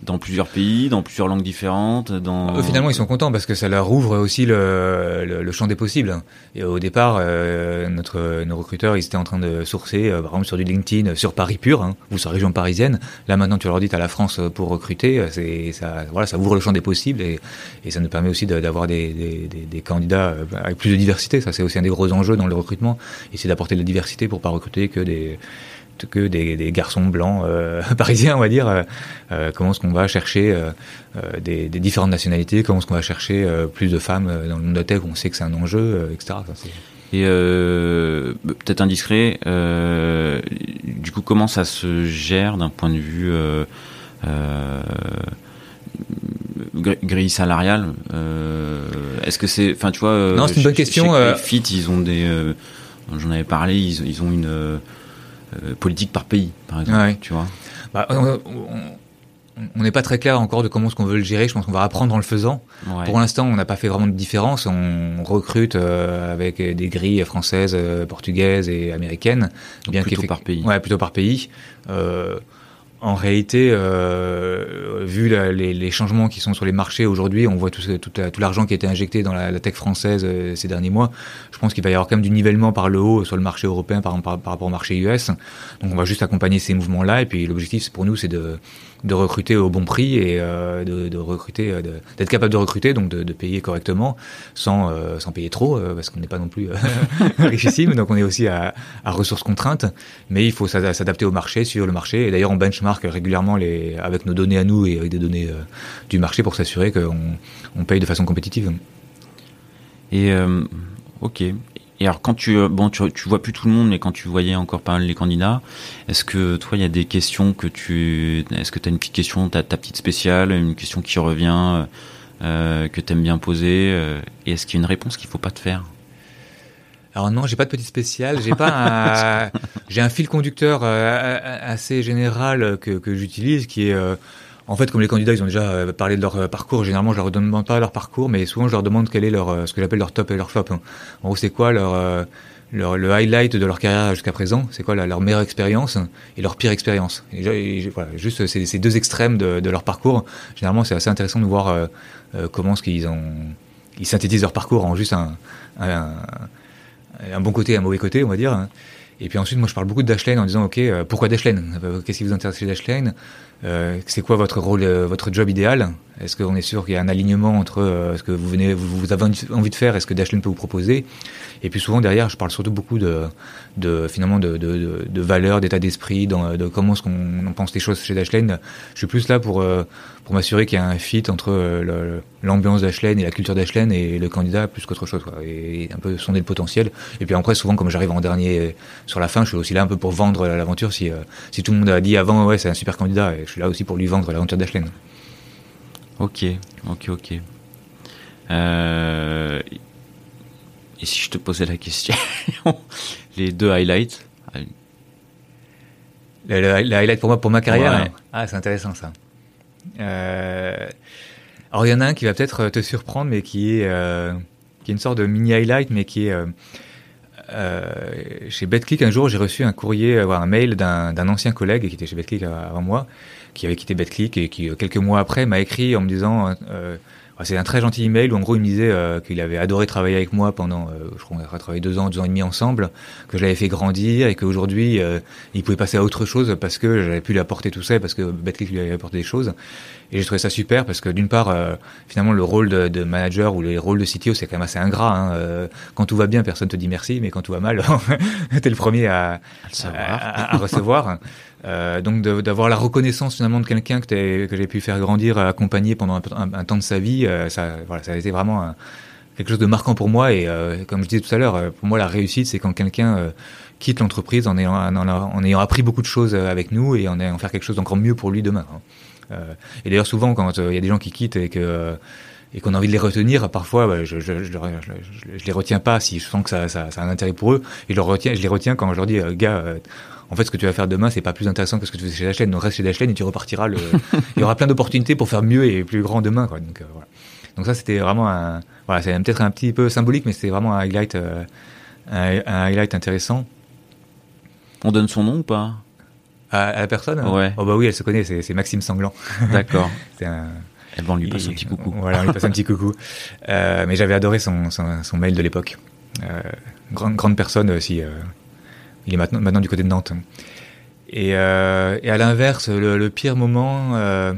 dans plusieurs pays, dans plusieurs langues différentes. Dans... Euh, finalement, ils sont contents parce que ça leur ouvre aussi le, le, champ des possibles. Et au départ, euh, notre, nos recruteurs, ils étaient en train de sourcer, euh, par exemple, sur du LinkedIn, sur Paris pur, hein, ou sur région parisienne. Là, maintenant, tu leur dis, à la France pour recruter. C'est, ça, voilà, ça ouvre le champ des possibles et, et ça nous permet aussi d'avoir des, des, des, des, candidats avec plus de diversité. Ça, c'est aussi un des gros enjeux dans le recrutement. Et c'est d'apporter de la diversité pour pas recruter que des que des, garçons blancs euh, parisiens, on va dire. Euh, euh, comment est-ce qu'on va chercher des, différentes nationalités? Comment est-ce qu'on va chercher plus de femmes dans le monde de la tech où on sait que c'est un enjeu, etc. et peut-être indiscret, du coup, comment ça se gère d'un point de vue grille salariale? Est-ce que c'est, enfin, tu vois, non, c'est une bonne question. Fit, ils ont des, j'en avais parlé, ils, ils ont une politique par pays, par exemple. Tu vois bah, on n'est pas très clair encore de comment est-ce qu'on veut le gérer. Je pense qu'on va apprendre en le faisant. Pour l'instant, on n'a pas fait vraiment de différence. On recrute euh, avec des grilles françaises, euh, portugaises et américaines. bien plutôt par pays. Ouais, plutôt par pays. Euh, en réalité, euh, vu les, changements qui sont sur les marchés aujourd'hui, on voit tout, l'argent qui a été injecté dans la, tech française euh, ces derniers mois. Je pense qu'il va y avoir quand même du nivellement par le haut sur le marché européen par, rapport au marché US. Donc on va juste accompagner ces mouvements-là. Et puis l'objectif pour nous, c'est de, recruter au bon prix et euh, de, recruter, d'être capable de recruter, donc de, payer correctement, sans, payer trop, parce qu'on n'est pas non plus richissime, donc on est aussi à, ressources contraintes, mais il faut s'adapter au marché, sur le marché, et d'ailleurs on benchmark régulièrement les, avec nos données à nous et avec des données du marché pour s'assurer qu'on on paye de façon compétitive. Et ok. Et alors quand tu euh, bon tu, tu vois plus tout le monde mais quand tu voyais encore pas mal les candidats, est-ce que toi il y a des questions que tu est-ce que tu as une petite question, ta, ta petite spéciale, une question qui revient euh, que tu aimes bien poser euh, et est-ce qu'il y a une réponse qu'il faut pas te faire? Alors non, j'ai pas de petite spéciale, j'ai pas un, j'ai un fil conducteur euh, assez général que, que j'utilise qui est en fait, comme les candidats, ils ont déjà euh, parlé de leur euh, parcours, généralement, je leur demande pas leur parcours, mais souvent, je leur demande quel est leur, euh, ce que j'appelle leur top et leur flop. Hein. En gros, c'est quoi leur, leur, le highlight de leur carrière jusqu'à présent, c'est quoi leur meilleure expérience et leur pire expérience. Voilà, juste ces, ces, deux extrêmes de, de, leur parcours. Généralement, c'est assez intéressant de voir euh, comment ce qu'ils ont, ils synthétisent leur parcours en juste un, un, un, bon côté un mauvais côté, on va dire. Hein. Et puis ensuite, moi, je parle beaucoup de Dashlane en disant, OK, pourquoi Dashlane? Qu'est-ce qui vous intéresse chez Dashlane? Euh, c'est quoi votre rôle, euh, votre job idéal? Est-ce qu'on est sûr qu'il y a un alignement entre euh, ce que vous venez, vous, avez envie de faire et ce que Dashlane peut vous proposer? Et puis souvent derrière, je parle surtout beaucoup de, finalement de valeurs, d'état d'esprit, de comment est-ce qu'on pense les choses chez Dashlane. Je suis plus là pour pour m'assurer qu'il y a un fit entre l'ambiance Dashlane et la culture Dashlane et le candidat plus qu'autre chose, quoi, et un peu sonder le potentiel. Et puis après, souvent, comme j'arrive en dernier sur la fin, je suis aussi là un peu pour vendre l'aventure. Si si tout le monde a dit avant, ouais, c'est un super candidat je suis là aussi pour lui vendre l'aventure d'Ashley. Ok, ok, ok. Euh, et si je te posais la question, les deux highlights? Le, highlight pour moi, pour ma carrière? Ah, c'est intéressant ça. Euh, alors il y en a un qui va peut-être te surprendre, mais qui est, euh, qui est une sorte de mini highlight, mais qui est chez BetClick. Un jour, j'ai reçu un courrier, un mail d'un ancien collègue qui était chez BetClick avant moi, qui avait quitté BetClick et qui, quelques mois après, m'a écrit en me disant euh, c'est un très gentil email où en gros il me disait euh, qu'il avait adoré travailler avec moi pendant, euh, je crois qu'on a travaillé deux ans, deux ans et demi ensemble, que je l'avais fait grandir et qu'aujourd'hui euh, il pouvait passer à autre chose parce que j'avais pu lui apporter tout ça, parce que Betclic lui avait apporté des choses. Et j'ai trouvé ça super parce que d'une part, finalement le rôle de, de, manager ou le rôle de CTO c'est quand même assez ingrat. Hein. quand tout va bien, personne te dit merci, mais quand tout va mal, t'es le premier à, à, à recevoir. Euh, donc d'avoir la reconnaissance finalement de quelqu'un que, que j'ai pu faire grandir, accompagner pendant un, temps de sa vie, euh, ça, voilà, ça a été vraiment quelque chose de marquant pour moi. Et euh, comme je disais tout à l'heure, euh, pour moi la réussite, c'est quand quelqu'un euh, quitte l'entreprise en ayant, en, ayant appris beaucoup de choses avec nous et en ayant faire quelque chose d'encore mieux pour lui demain. Hein. Et d'ailleurs souvent quand il y a des gens qui quittent et que et qu'on a envie de les retenir, parfois bah, je, je, je, je, les retiens pas si je sens que ça, ça, ça, a un intérêt pour eux. Et je, leur retiens, je les retiens quand je leur dis, gars, en fait, ce que tu vas faire demain, c'est pas plus intéressant que ce que tu fais chez Dashlane. Donc reste chez Dashlane et tu repartiras. Le... Il y aura plein d'opportunités pour faire mieux et plus grand demain. Quoi. Donc, euh, voilà. Donc ça, c'était vraiment un. Voilà, c'est peut-être un petit peu symbolique, mais c'était vraiment un highlight, euh, un, highlight intéressant. On donne son nom ou pas? À, la personne Ouais. Oh bah oui, elle se connaît. C'est Maxime Sanglant. D'accord. c'est un. Eh ben, on lui passe un petit coucou. Voilà, on lui passe un petit coucou. Euh, mais j'avais adoré son, son, son, mail de l'époque. Euh, grande, grande personne aussi. Euh, il est maintenant, maintenant du côté de Nantes. Et, euh, et à l'inverse, le, le, pire moment, euh,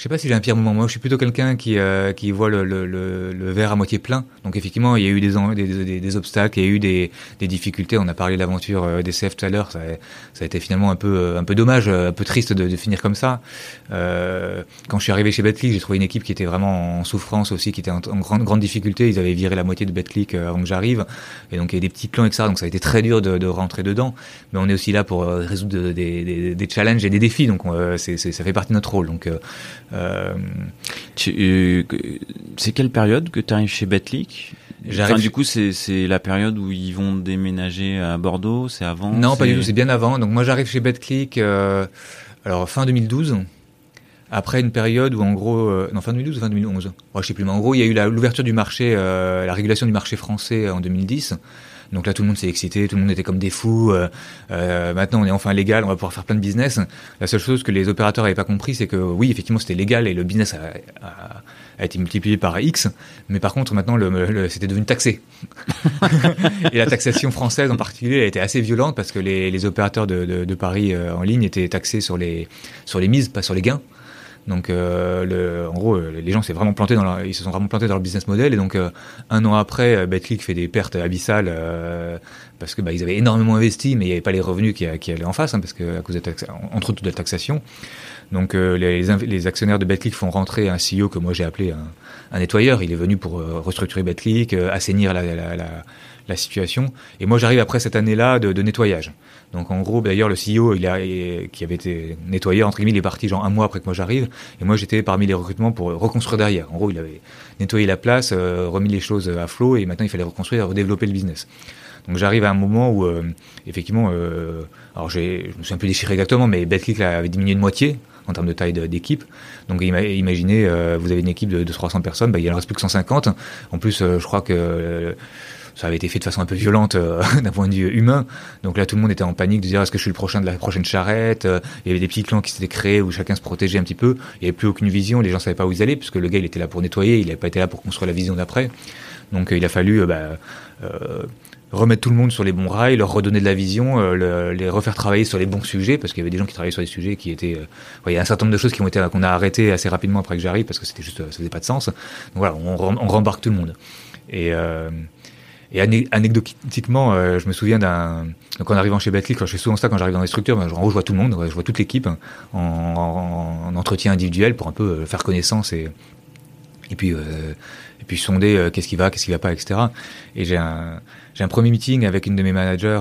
je sais pas si j'ai un pire moment. Moi, je suis plutôt quelqu'un qui, euh, qui voit le, le, le, verre à moitié plein. Donc, effectivement, il y a eu des, des, des, des obstacles, il y a eu des, des difficultés. On a parlé de l'aventure euh, DCF tout à l'heure. Ça, ça, a été finalement un peu, euh, un peu dommage, euh, un peu triste de, de finir comme ça. Euh, quand je suis arrivé chez Betclic, j'ai trouvé une équipe qui était vraiment en souffrance aussi, qui était en, grande, grande difficulté. Ils avaient viré la moitié de Betclic avant que j'arrive. Et donc, il y a des petits plans, etc. Donc, ça a été très dur de, de rentrer dedans. Mais on est aussi là pour résoudre des, des, des challenges et des défis. Donc, c'est, ça fait partie de notre rôle. Donc, euh, euh, c'est quelle période que tu arrives chez Betlic Enfin, du coup, c'est la période où ils vont déménager à Bordeaux, c'est avant Non, pas du tout, c'est bien avant. Donc moi, j'arrive chez BetClick, euh, alors fin 2012, après une période où en gros, euh, non fin 2012 ou fin 2011, oh, je sais plus, mais en gros, il y a eu l'ouverture du marché, euh, la régulation du marché français en 2010. Donc là, tout le monde s'est excité, tout le monde était comme des fous. Euh, euh, maintenant, on est enfin légal, on va pouvoir faire plein de business. La seule chose que les opérateurs n'avaient pas compris, c'est que oui, effectivement, c'était légal et le business a, été multiplié par X. Mais par contre, maintenant, c'était devenu taxé. et la taxation française en particulier a été assez violente parce que les, opérateurs de, Paris euh, en ligne étaient taxés sur les mises, pas sur les gains. Donc, euh, en gros, euh, les gens vraiment plantés dans ils se sont vraiment plantés dans leur business model. Et donc, euh, un an après, euh, Betclic fait des pertes abyssales parce que bah, ils avaient énormément investi, mais il n'y avait pas les revenus qui, allaient en face, hein, parce que cause de entre autres de la taxation. Donc, les, actionnaires de Betclic font rentrer un CEO que moi j'ai appelé un, nettoyeur. Il est venu pour restructurer Betclic, assainir la, la, situation. Et moi, j'arrive après cette année-là de, nettoyage. Donc en gros, d'ailleurs, le CEO, il qui avait été nettoyé, entre guillemets, il est parti genre un mois après que moi j'arrive. Et moi, j'étais parmi les recrutements pour reconstruire derrière. En gros, il avait nettoyé la place, euh, remis les choses à flot, et maintenant il fallait reconstruire, redévelopper le business. Donc j'arrive à un moment où, euh, effectivement, euh, alors je me suis un peu déchiré exactement, mais Betclic avait diminué de moitié en termes de taille d'équipe. Donc imaginez, euh, vous avez une équipe de, de 300 personnes, bah, il en reste plus que 150. En plus, je crois que ça avait été fait de façon un peu violente euh, d'un point de vue humain. Donc là, tout le monde était en panique de dire est-ce que je suis le prochain de la prochaine charrette? Euh, il y avait des petits clans qui s'étaient créés où chacun se protégeait un petit peu. Il n'y avait plus aucune vision. Les gens savaient pas où ils allaient puisque le gars il était là pour nettoyer, il n'avait pas été là pour construire la vision d'après. Donc euh, il a fallu bah, remettre tout le monde sur les bons rails, leur redonner de la vision, le, les refaire travailler sur les bons sujets, parce qu'il y avait des gens qui travaillaient sur des sujets qui étaient, il y a un certain nombre de choses qui ont été qu'on a arrêté assez rapidement après que j'arrive, parce que c'était juste, ça faisait pas de sens. Donc voilà, on, on rembarque tout le monde. Et et anecdotiquement, euh, je me souviens d'un. Donc en arrivant chez Betclic, je fais souvent ça quand j'arrive dans les structures, ben, je vois tout le monde, je vois toute l'équipe en, en, en, entretien individuel pour un peu faire connaissance et, et puis euh, et puis sonder euh, qu'est-ce qui va, qu'est-ce qui va pas, etc. Et j'ai un j'ai un premier meeting avec une de mes managers.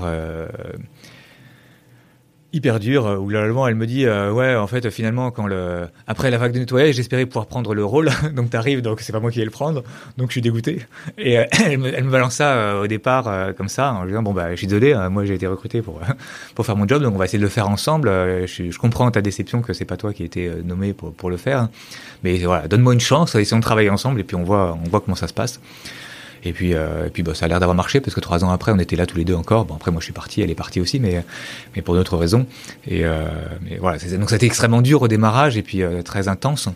Euh, hyper dur où globalement elle me dit euh, ouais en fait finalement quand le après la vague de nettoyage j'espérais pouvoir prendre le rôle. Donc t'arrives donc c'est pas moi qui vais le prendre. Donc je suis dégoûté. Et euh, elle, me, elle balance ça euh, au départ euh, comme ça en disant bon bah je suis désolé moi j'ai été recruté pour pour faire mon job donc on va essayer de le faire ensemble. Je, je comprends ta déception que c'est pas toi qui été nommé pour pour le faire. Mais voilà donne-moi une chance essayons de travailler ensemble et puis on voit on voit comment ça se passe et puis, euh, et puis bah, ça a l'air d'avoir marché parce que trois ans après, on était là tous les deux encore. Bon, après, moi, je suis parti, elle est partie aussi, mais, mais pour d'autres raisons. Et euh, mais voilà, donc ça a été extrêmement dur au démarrage et puis euh, très intense.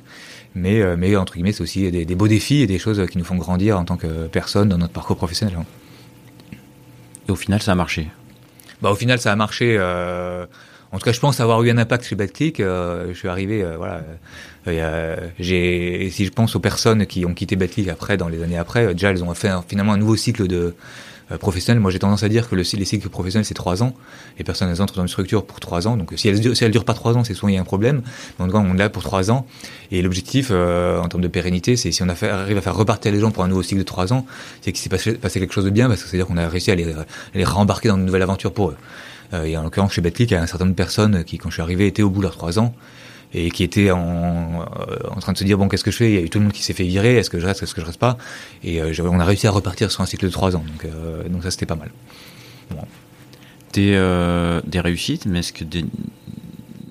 Mais, mais entre guillemets, c'est aussi des, des, beaux défis et des choses qui nous font grandir en tant que personne dans notre parcours professionnel. Et au final, ça a marché? Bah, au final, ça a marché. En tout cas, je pense avoir eu un impact BadClick. Euh, je suis arrivé, euh, voilà. Euh, j'ai, si je pense aux personnes qui ont quitté BadClick après, dans les années après, déjà, elles ont fait finalement un nouveau cycle de euh, professionnel. Moi, j'ai tendance à dire que le, les cycles professionnels, c'est trois ans. Les personnes, elles entrent dans une structure pour trois ans. Donc, si elles, si elles durent pas trois ans, c'est souvent il y a un problème. Mais en tout cas, on est là pour trois ans. Et l'objectif, euh, en termes de pérennité, c'est si on arrive à faire repartir les gens pour un nouveau cycle de trois ans, c'est qu'il s'est passé, quelque chose de bien, parce que c'est-à-dire qu'on a réussi à les, à les rembarquer dans une nouvelle aventure pour eux. Euh, et en l'occurrence, chez Betclic, il y a un certain nombre de personnes qui, quand je suis arrivé, étaient au bout de leurs trois ans et qui étaient en, euh, en train de se dire bon qu'est-ce que je fais? Il y a eu tout le monde qui s'est fait virer. Est-ce que je reste? Est-ce que je reste pas? Et euh, on a réussi à repartir sur un cycle de trois ans. Donc, donc ça c'était pas mal. Bon. Des, des réussites, mais est-ce que des,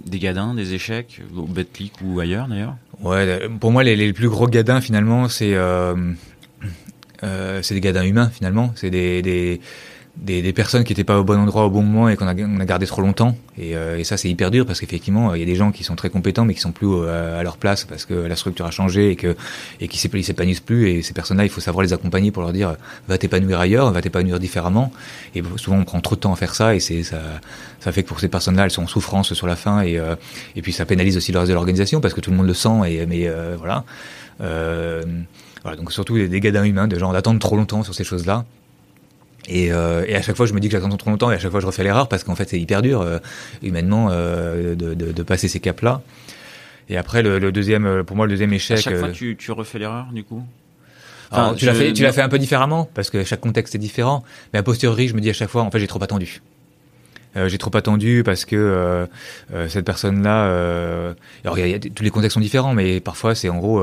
des gadins, des échecs, au Betclic ou ailleurs d'ailleurs? Ouais, pour moi les, les, plus gros gadins finalement c'est euh, c'est des gadins humains finalement. C'est des, des des, des, personnes qui n'étaient pas au bon endroit au bon moment et qu'on a, on a gardé trop longtemps. Et, euh, et ça, c'est hyper dur parce qu'effectivement, il y a des gens qui sont très compétents mais qui sont plus euh, à leur place parce que la structure a changé et que et qui s'épanouissent plus. Et ces personnes-là, il faut savoir les accompagner pour leur dire va t'épanouir ailleurs, va t'épanouir différemment. Et souvent, on prend trop de temps à faire ça et c'est ça, ça fait que pour ces personnes-là, elles sont en souffrance sur la fin et euh, et puis ça pénalise aussi le reste de l'organisation parce que tout le monde le sent. Et mais voilà. voilà, donc surtout des gadins humains, de gens d'attendre trop longtemps sur ces choses-là. Et, euh, et, à chaque fois, je me dis que j'attends trop longtemps, et à chaque fois, je refais l'erreur parce qu'en fait, c'est hyper dur euh, humainement euh, de, de, de, passer ces caps-là. Et après, le, le, deuxième, pour moi, le deuxième échec. À chaque fois, tu, tu refais l'erreur, du coup? Enfin, tu l'as fait, tu l'as fait un peu différemment parce que chaque contexte est différent. Mais a posteriori, je me dis à chaque fois, en fait, j'ai trop attendu. Euh, j'ai trop attendu parce que euh, euh, cette personne-là. alors, y a, y a, tous les contextes sont différents, mais parfois, c'est en gros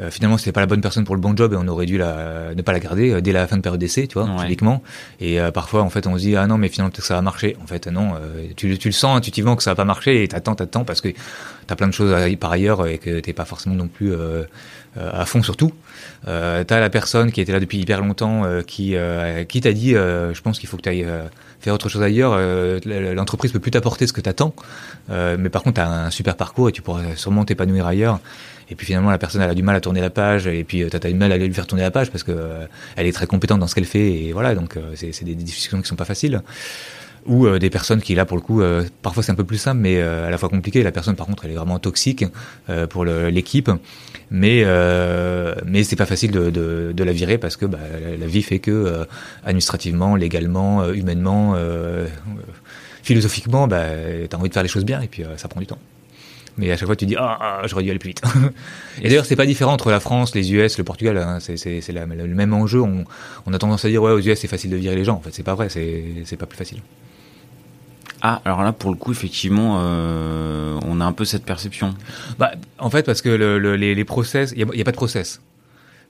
euh, finalement c'était pas la bonne personne pour le bon job et on aurait dû la, ne pas la garder euh, dès la fin de période d'essai, tu vois, typiquement. Et euh, parfois en fait on se dit ah non mais finalement peut-être que ça va marcher. En fait non, tu, tu, le sens intuitivement que ça va pas marcher et t'attends, t'attends parce que t'as plein de choses à, par ailleurs et que t'es pas forcément non plus à fond sur tout. Euh, t'as la personne qui était là depuis hyper longtemps qui qui t'a dit je pense qu'il faut que tu ailles faire autre chose ailleurs. L'entreprise peut plus t'apporter ce que t'attends, mais par contre t'as un super parcours et tu pourras sûrement t'épanouir ailleurs. Et puis finalement, la personne a du mal à tourner la page, et puis euh, tu as du mal à lui faire tourner la page parce que euh, elle est très compétente dans ce qu'elle fait, et voilà. Donc euh, c'est des, discussions qui sont pas faciles. Ou des personnes qui là pour le coup, parfois c'est un peu plus simple, mais à la fois compliqué. La personne par contre, elle est vraiment toxique pour l'équipe, mais mais c'est pas facile de, la virer parce que bah, la vie fait que administrativement, légalement, humainement, philosophiquement, bah, tu as envie de faire les choses bien, et puis ça prend du temps mais à chaque fois tu dis ah, ah j'aurais dû aller plus vite. et d'ailleurs c'est pas différent entre la France, les US, le Portugal, hein. c'est le même enjeu. On, on, a tendance à dire ouais aux US c'est facile de virer les gens, en fait c'est pas vrai, c'est pas plus facile. Ah, alors là, pour le coup, effectivement, euh, on a un peu cette perception. Bah, en fait, parce que le, le, les, les, process, il n'y a, a, pas de process.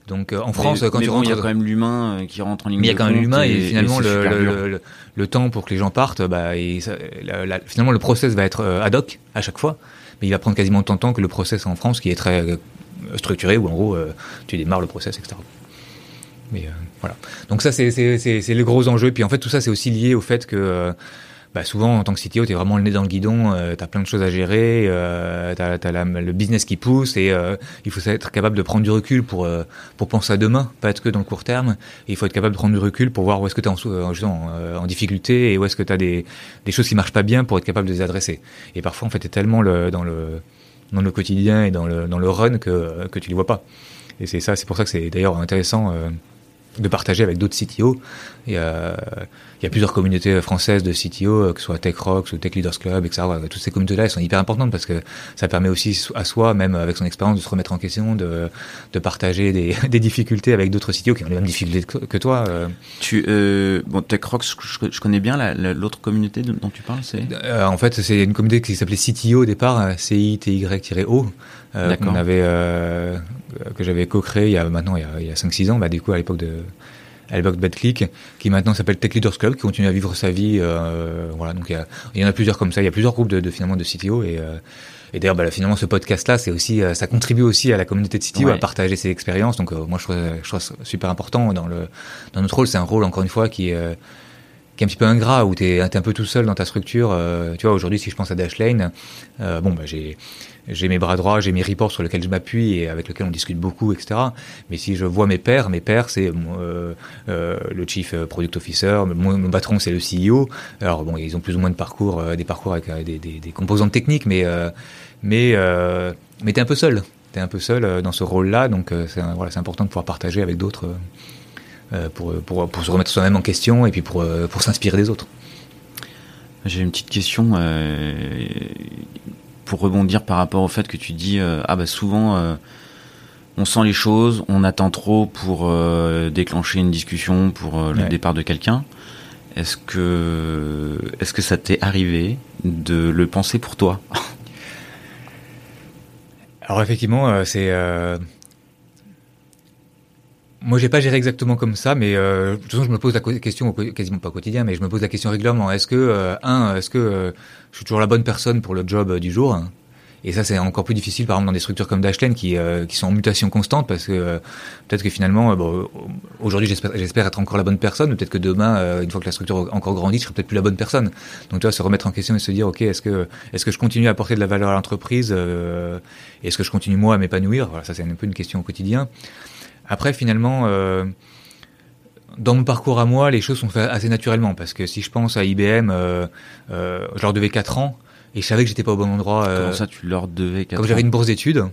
Donc euh, en France, quand mais tu bon, il y a quand même l'humain euh, qui rentre en ligne. Mais il y a quand même l'humain et, finalement le, le, le, temps pour que les gens partent, bah, et ça, la, finalement le process va être ad hoc à chaque fois il va prendre quasiment tant de temps que le process en France, qui est très euh, structuré, où en gros, euh, tu démarres le process, etc. Mais euh, voilà. Donc ça, c'est le gros enjeu. Puis en fait, tout ça, c'est aussi lié au fait que bah, souvent en tant que CTO, tu es vraiment le nez dans le guidon, euh, tu as plein de choses à gérer, euh, tu as, le business qui pousse et euh, il faut être capable de prendre du recul pour, euh, pour penser à demain, pas être que dans le court terme. Et il faut être capable de prendre du recul pour voir où est-ce que tu es en, en, en, difficulté et où est-ce que tu as des, des choses qui marchent pas bien pour être capable de les adresser. Et parfois, en fait, tu es tellement le, dans, le, dans le quotidien et dans le, dans le run que, que tu les vois pas. Et c'est ça, c'est pour ça que c'est d'ailleurs intéressant de partager avec d'autres CTO. Et, euh, il y a plusieurs communautés françaises de CTO, euh, que ce soit Tech Rocks ou Tech Leaders Club, etc. Toutes ces communautés-là, elles sont hyper importantes parce que ça permet aussi à soi, même avec son expérience, de se remettre en question, de, de partager des, des difficultés avec d'autres CTO qui ont les mêmes difficultés que, toi. Euh. Tu, euh, bon, Tech Rocks, je, connais bien l'autre communauté dont tu parles, c'est? Euh, En fait, c'est une communauté qui s'appelait CTO au départ, C-I-T-Y-O. Euh, qu'on avait euh, que j'avais co-créé il y a maintenant il y a, a 5-6 ans bah du coup à l'époque de de BadClick, qui maintenant s'appelle Tech Leaders Club, qui continue à vivre sa vie. Euh, voilà, donc il y, en a plusieurs comme ça. Il y a plusieurs groupes de, de finalement de CTO et euh, et d'ailleurs, bah, finalement, ce podcast-là, c'est aussi, euh, ça contribue aussi à la communauté de CTO à partager ses expériences. Donc, euh, moi, je trouve, je trouve super important dans le dans notre rôle. C'est un rôle, encore une fois, qui est qui est un petit peu ingrat, où tu es, un peu tout seul dans ta structure. Euh, tu vois, aujourd'hui, si je pense à Dashlane, euh, bon, bah, j'ai mes bras droits, j'ai mes reports sur lesquels je m'appuie et avec lesquels on discute beaucoup, etc. Mais si je vois mes pairs, mes pairs, c'est euh, le chief product officer, mon, patron, c'est le CEO. Alors bon, ils ont plus ou moins de parcours, des parcours avec des, composantes techniques, mais mais mais t'es un peu seul. T'es un peu seul dans ce rôle-là, donc c'est important de pouvoir partager avec d'autres. Euh, pour, pour, pour, se remettre soi-même en question et puis pour, euh, pour s'inspirer des autres. J'ai une petite question euh, pour rebondir par rapport au fait que tu dis ah bah souvent on sent les choses, on attend trop pour déclencher une discussion pour le départ de quelqu'un. Est-ce que est-ce que ça t'est arrivé de le penser pour toi? Alors effectivement, c'est moi, j'ai pas géré exactement comme ça, mais euh, de toute façon, je me pose la question quasiment pas quotidien, mais je me pose la question régulièrement. Est-ce que euh, un, est-ce que euh, je suis toujours la bonne personne pour le job euh, du jour? Et ça, c'est encore plus difficile, par exemple, dans des structures comme Dashlane qui qui sont en mutation constante, parce que peut-être que finalement, bon, aujourd'hui, j'espère être encore la bonne personne, ou peut-être que demain, une fois que la structure encore grandi, je serai peut-être plus la bonne personne. Donc, tu vois, se remettre en question et se dire, ok, est-ce que est-ce que je continue à apporter de la valeur à l'entreprise Est-ce que je continue moi à m'épanouir? Voilà, ça c'est un peu une question au quotidien. Après, finalement, euh, dans mon parcours à moi, les choses sont faites assez naturellement. Parce que si je pense à IBM, euh, euh, je leur devais 4 ans et je savais que j'étais pas au bon endroit. Comment ça, tu leur devais 4 ans Comme j'avais une bourse d'études.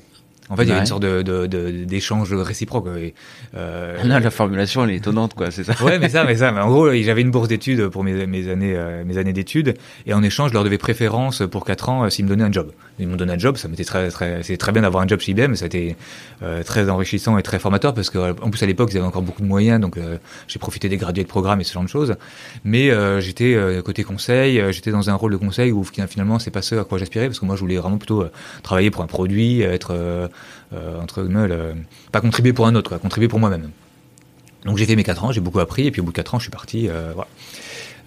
En fait, il y avait une sorte de, de, de, d'échange réciproque. Et, euh, Là, la formulation, elle est étonnante, quoi, c'est ça. ouais, mais ça, mais ça. Mais en gros, j'avais une bourse d'études pour mes, mes années, mes années d'études, et en échange, je leur devais préférence pour quatre ans s'ils me donnaient un job. Ils m'ont donné un job, ça m'était très, très, c'est très bien d'avoir un job chez IBM, ça a été euh, très enrichissant et très formateur parce que, en plus, à l'époque, ils avaient encore beaucoup de moyens, donc j'ai profité des gradués de programme et ce genre de choses. Mais j'étais côté conseil, j'étais dans un rôle de conseil où finalement, c'est pas ce à quoi j'aspirais parce que moi, je voulais vraiment plutôt travailler pour un produit, être euh, entre guillemets, pas contribuer pour un autre, contribuer pour moi-même. Donc j'ai fait mes 4 ans, j'ai beaucoup appris, et puis au bout de 4 ans, je suis parti. Euh, voilà.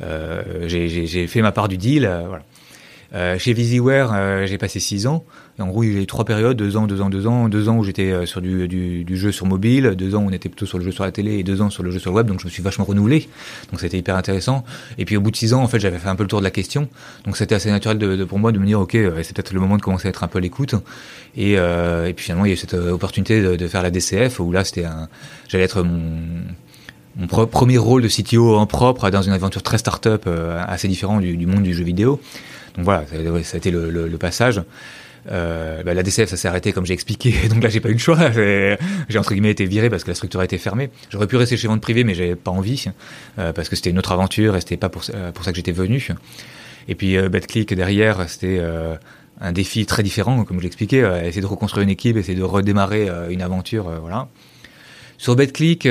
Euh, j'ai fait ma part du deal. voilà. Euh, chez VisiWare, euh, j'ai passé six ans. Et en gros, a eu trois périodes, deux ans, deux ans, deux ans. Deux ans où j'étais euh, sur du, du, du, jeu sur mobile, deux ans où on était plutôt sur le jeu sur la télé et deux ans sur le jeu sur le web. Donc je me suis vachement renouvelé. Donc c'était hyper intéressant. Et puis au bout de six ans, en fait, j'avais fait un peu le tour de la question. Donc c'était assez naturel de, de, pour moi de me dire, ok, c'est peut-être le moment de commencer à être un peu à l'écoute. Et, euh, et puis finalement, il y a eu cette opportunité de, de faire la DCF où là, c'était j'allais être mon mon premier rôle de CTO en propre dans une aventure très start-up, assez différent du, du monde du jeu vidéo. Donc voilà, ça a été le, le, le passage. Euh, bah, la DCF ça s'est arrêté comme j'ai expliqué. Donc là j'ai pas eu le choix. J'ai entre guillemets été viré parce que la structure a été fermée. J'aurais pu rester chez vente privée mais j'avais pas envie euh, parce que c'était une autre aventure et c'était pas pour, pour ça que j'étais venu. Et puis euh, BetClick derrière c'était euh, un défi très différent comme je l'expliquais euh, essayer de reconstruire une équipe essayer de redémarrer euh, une aventure voilà. Sur BetClick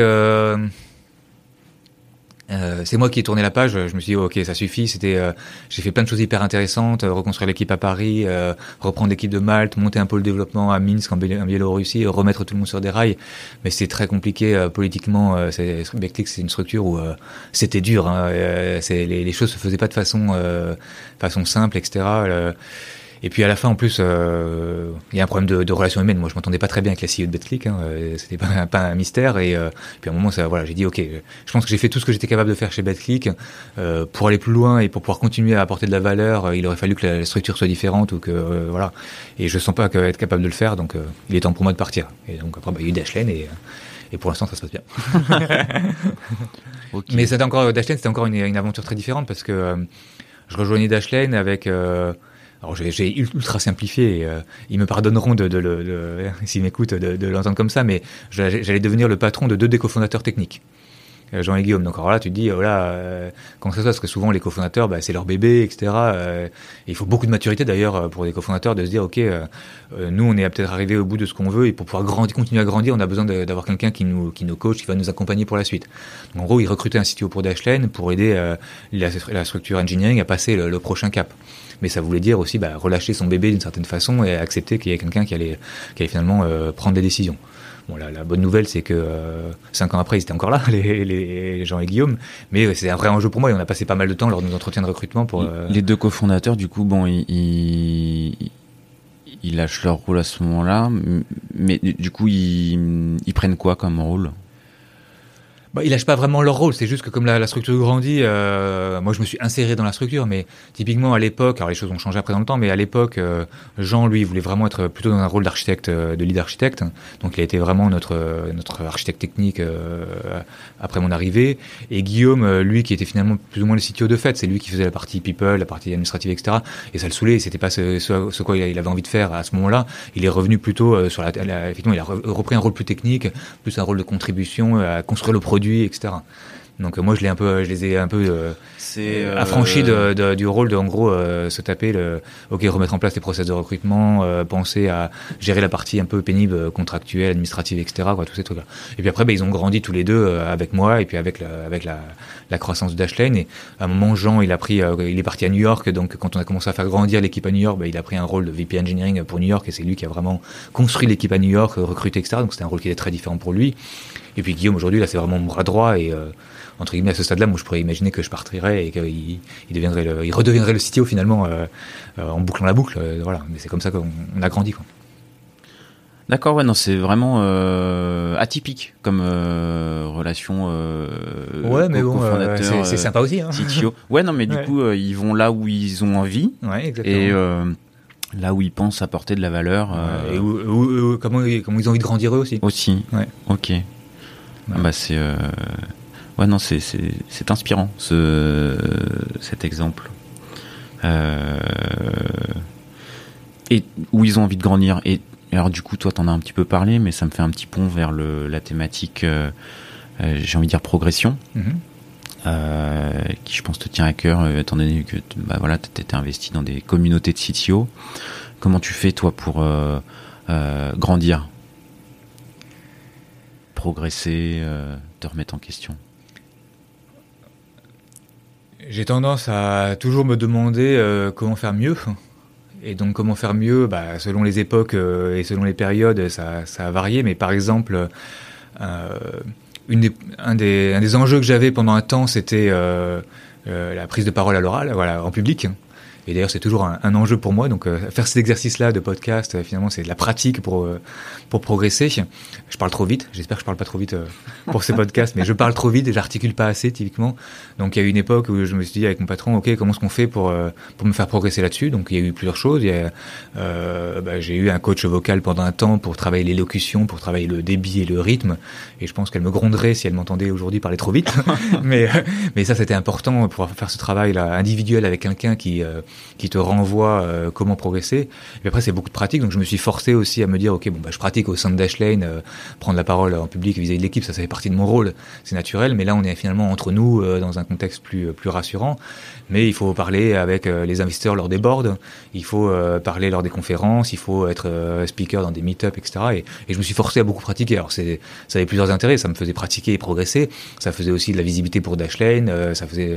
euh, c'est moi qui ai tourné la page. Je me suis dit ok, ça suffit. C'était, euh, j'ai fait plein de choses hyper intéressantes, euh, reconstruire l'équipe à Paris, reprendre l'équipe de Malte, monter un pôle développement à Minsk en, Biélorussie, remettre tout le monde sur des rails. Mais c'est très compliqué politiquement. c'est, c'est une structure où c'était dur. Hein, les, les, choses se faisaient pas de façon, façon simple, etc. Et puis à la fin, en plus, euh, il y a un problème de, de relation humaine. Moi, je m'entendais pas très bien avec la CEO de BetClick. Hein, euh, C'était pas, pas, un mystère. Et euh, puis à un moment, ça, voilà, j'ai dit, ok, je pense que j'ai fait tout ce que j'étais capable de faire chez BetClick. Euh, pour aller plus loin et pour pouvoir continuer à apporter de la valeur, euh, il aurait fallu que la, structure soit différente ou que euh, voilà. Et je sens pas être capable de le faire, donc il est temps pour moi de partir. Et donc après, bah, il y a eu Dashlane et et pour l'instant, ça se passe bien. okay. Mais c'était encore Dashlane, c'était encore une, une, aventure très différente parce que je rejoignais Dashlane avec alors j'ai ultra simplifié, euh, ils me pardonneront de, de, de, de s'ils m'écoutent de, l'entendre comme ça, mais j'allais devenir le patron de deux des cofondateurs techniques. Euh, Jean et Guillaume. Donc alors là, tu dis, voilà, euh, comment ça se passe? Que souvent, les cofondateurs, bah, c'est leur bébé, etc. Euh, il faut beaucoup de maturité d'ailleurs pour des cofondateurs de se dire, ok, euh, nous, on est peut-être arrivé au bout de ce qu'on veut et pour pouvoir grandir, continuer à grandir, on a besoin d'avoir quelqu'un qui nous, qui nous coach, qui va nous accompagner pour la suite. Donc, en gros, ils recrutaient un CTO pour Dashlane pour aider la, la, structure engineering à passer le, le prochain cap mais ça voulait dire aussi bah, relâcher son bébé d'une certaine façon et accepter qu'il y ait quelqu'un qui allait, qui allait finalement euh, prendre des décisions. Bon, la, la bonne nouvelle, c'est que euh, cinq ans après, ils étaient encore là, les, les Jean et Guillaume. Mais c'est un vrai enjeu pour moi et on a passé pas mal de temps lors de nos entretiens de recrutement pour. Euh... Les deux cofondateurs, du coup, bon, ils, ils, ils lâchent leur rôle à ce moment-là, mais du coup, ils, ils prennent quoi comme rôle? Bah, ils lâchent pas vraiment leur rôle. C'est juste que comme la, la structure grandit, euh, moi je me suis inséré dans la structure, mais typiquement à l'époque, alors les choses ont changé après dans le temps, mais à l'époque, euh, Jean lui voulait vraiment être plutôt dans un rôle d'architecte, euh, de lead architecte. Donc il a été vraiment notre notre architecte technique euh, après mon arrivée. Et Guillaume, lui qui était finalement plus ou moins le CTO de fait, c'est lui qui faisait la partie people, la partie administrative, etc. Et ça le saoulait. C'était pas ce, ce, ce, quoi il avait envie de faire à ce moment-là. Il est revenu plutôt sur la effectivement, il a repris un rôle plus technique, plus un rôle de contribution à construire le produit etc. Donc moi je l'ai un peu, je les ai un peu euh, euh affranchis de, de, du rôle de en gros euh, se taper le, ok remettre en place les process de recrutement, euh, penser à gérer la partie un peu pénible contractuelle, administrative, etc. Quoi, tous ces trucs-là. Et puis après bah, ils ont grandi tous les deux avec moi et puis avec la, avec la, la croissance de Dashlane. Et à un moment Jean il a pris, il est parti à New York donc quand on a commencé à faire grandir l'équipe à New York, bah, il a pris un rôle de VP engineering pour New York et c'est lui qui a vraiment construit l'équipe à New York, recruté etc. Donc c'était un rôle qui était très différent pour lui. Et puis Guillaume aujourd'hui là c'est vraiment mon bras droit et euh, entre guillemets à ce stade-là, moi je pourrais imaginer que je partirais et qu'il il deviendrait le, il redeviendrait le CTO finalement euh, euh, en bouclant la boucle. Voilà, mais c'est comme ça qu'on a grandi quoi. D'accord, ouais, non, c'est vraiment euh, atypique comme euh, relation. Euh, ouais, mais bon, c'est sympa aussi. Hein. CTO. Ouais, non, mais du coup, ils vont là où ils ont envie. Ouais, exactement. Et là où ils pensent apporter de la valeur. et où, comment, comment, ils ont envie de grandir eux aussi. Aussi. Ouais. Ok. Bah c'est ouais non c'est c'est inspirant ce cet exemple. Euh, et où ils ont envie de grandir. Et alors du coup, toi, t'en as un petit peu parlé, mais ça me fait un petit pont vers le, la thématique, euh, euh, j'ai envie de dire progression, euh, qui je pense te tient à cœur, étant donné que bah voilà, t'étais investi dans des communautés de CTO. Comment tu fais toi pour grandir, progresser, te remettre en question j'ai tendance à toujours me demander euh, comment faire mieux. Et donc comment faire mieux bah, Selon les époques euh, et selon les périodes, ça, a varié. Mais par exemple, euh, un, des, un, des, enjeux que j'avais pendant un temps, c'était euh, euh, la prise de parole à l'oral, voilà, en public. Et d'ailleurs, c'est toujours un, enjeu pour moi. Donc, euh, faire cet exercice-là de podcast, euh, finalement, c'est de la pratique pour euh, pour progresser. Je parle trop vite. J'espère que je parle pas trop vite pour ces podcasts, mais je parle trop vite et j'articule pas assez typiquement. Donc, il y a eu une époque où je me suis dit avec mon patron, ok, comment est-ce qu'on fait pour pour me faire progresser là-dessus? Donc, il y a eu plusieurs choses. Bah, j'ai eu un coach vocal pendant un temps pour travailler l'élocution, pour travailler le débit et le rythme. Et je pense qu'elle me gronderait si elle m'entendait aujourd'hui parler trop vite. mais mais ça, c'était important pour faire ce travail là individuel avec quelqu'un qui qui te renvoie euh, comment progresser. Et après, c'est beaucoup de pratique, donc je me suis forcé aussi à me dire, ok, bon, bah, je pratique au sein de Dashlane, euh, prendre la parole en public vis-à-vis de l'équipe, ça, fait partie de mon rôle, c'est naturel. Mais là, on est finalement entre nous euh, dans un contexte plus plus rassurant. Mais il faut parler avec les investisseurs lors des boards, il faut parler lors des conférences, il faut être speaker dans des meet-up, etc. Et, et, je me suis forcé à beaucoup pratiquer. Alors, ça avait plusieurs intérêts. Ça me faisait pratiquer et progresser. Ça faisait aussi de la visibilité pour Dashlane. ça faisait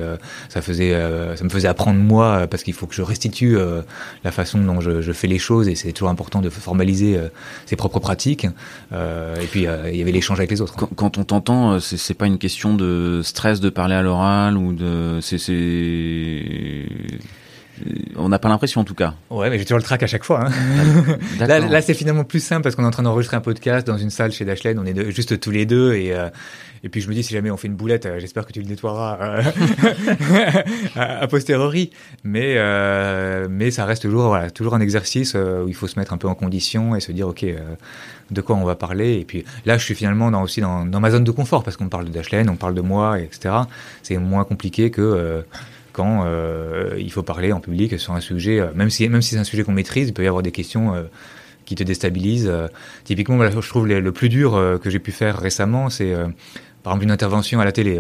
ça faisait ça me faisait apprendre moi parce qu'il faut que je restitue euh, la façon dont je, je, fais les choses et c'est toujours important de formaliser euh, ses propres pratiques. Euh, et puis il y avait l'échange avec les autres. Quand, quand on t'entend, c'est pas une question de stress de parler à l'oral ou de c'est on n'a pas l'impression en tout cas. Ouais, mais j'ai toujours le trac à chaque fois. Hein. là, là c'est finalement plus simple parce qu'on est en train d'enregistrer un podcast dans une salle chez Dashlane. On est juste tous les deux et euh, et puis je me dis si jamais on fait une boulette, euh, j'espère que tu le nettoieras euh, a, posteriori. Mais mais ça reste toujours voilà toujours un exercice où il faut se mettre un peu en condition et se dire ok de quoi on va parler. Et puis là, je suis finalement dans, aussi dans, ma zone de confort parce qu'on parle de Dashlane, on parle de moi, etc. C'est moins compliqué que quand euh, il faut parler en public sur un sujet, euh, même si même si c'est un sujet qu'on maîtrise, il peut y avoir des questions euh, qui te déstabilisent. typiquement, je trouve le plus dur que j'ai pu faire récemment, c'est par exemple une intervention à la télé.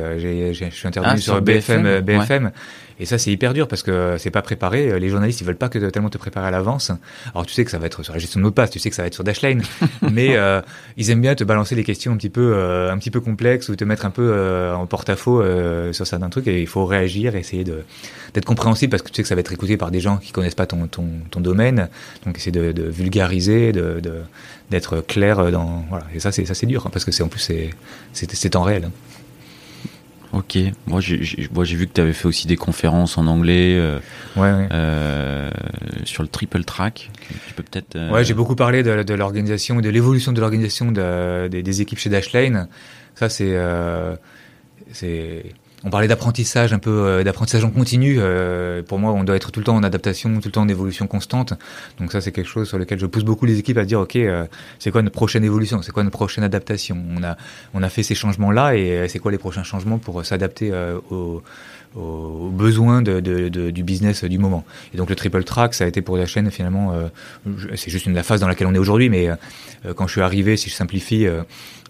je suis intervenu ah, sur, BFM, BFM, et ça, c'est hyper dur parce que c'est pas préparé. Les journalistes, ils veulent pas que tellement te préparer à l'avance. Alors, tu sais que ça va être sur la gestion de mots de passe, tu sais que ça va être sur Dashlane, mais euh, ils aiment bien te balancer des questions un petit peu, euh, un petit peu complexes ou te mettre un peu euh, en porte-à-faux sur certains trucs. Et il faut réagir, essayer de d'être compréhensible parce que tu sais que ça va être écouté par des gens qui connaissent pas ton ton, ton domaine. Donc, essayer de, de vulgariser, de d'être clair dans voilà. Et ça, c'est ça, c'est dur hein, parce que c'est en plus c'est c'est en réel. Hein. Ok, moi j'ai vu que tu avais fait aussi des conférences en anglais euh, ouais, ouais. Euh, sur le triple track. Tu peux peut-être. Euh... Ouais, j'ai beaucoup parlé de, l'organisation et de l'évolution de l'organisation de, des, des, équipes chez Dashlane. Ça c'est c'est on parlait d'apprentissage un peu euh, d'apprentissage en continu. Euh, pour moi, on doit être tout le temps en adaptation, tout le temps en évolution constante. Donc ça, c'est quelque chose sur lequel je pousse beaucoup les équipes à dire ok, euh, c'est quoi notre prochaine évolution, c'est quoi notre prochaine adaptation? On a on a fait ces changements là et c'est quoi les prochains changements pour s'adapter aux aux besoins de, de, de, du business du moment. Et donc le triple track, ça a été pour la chaîne finalement, euh, c'est juste une la phase dans laquelle on est aujourd'hui, mais euh, quand je suis arrivé, si je simplifie, euh,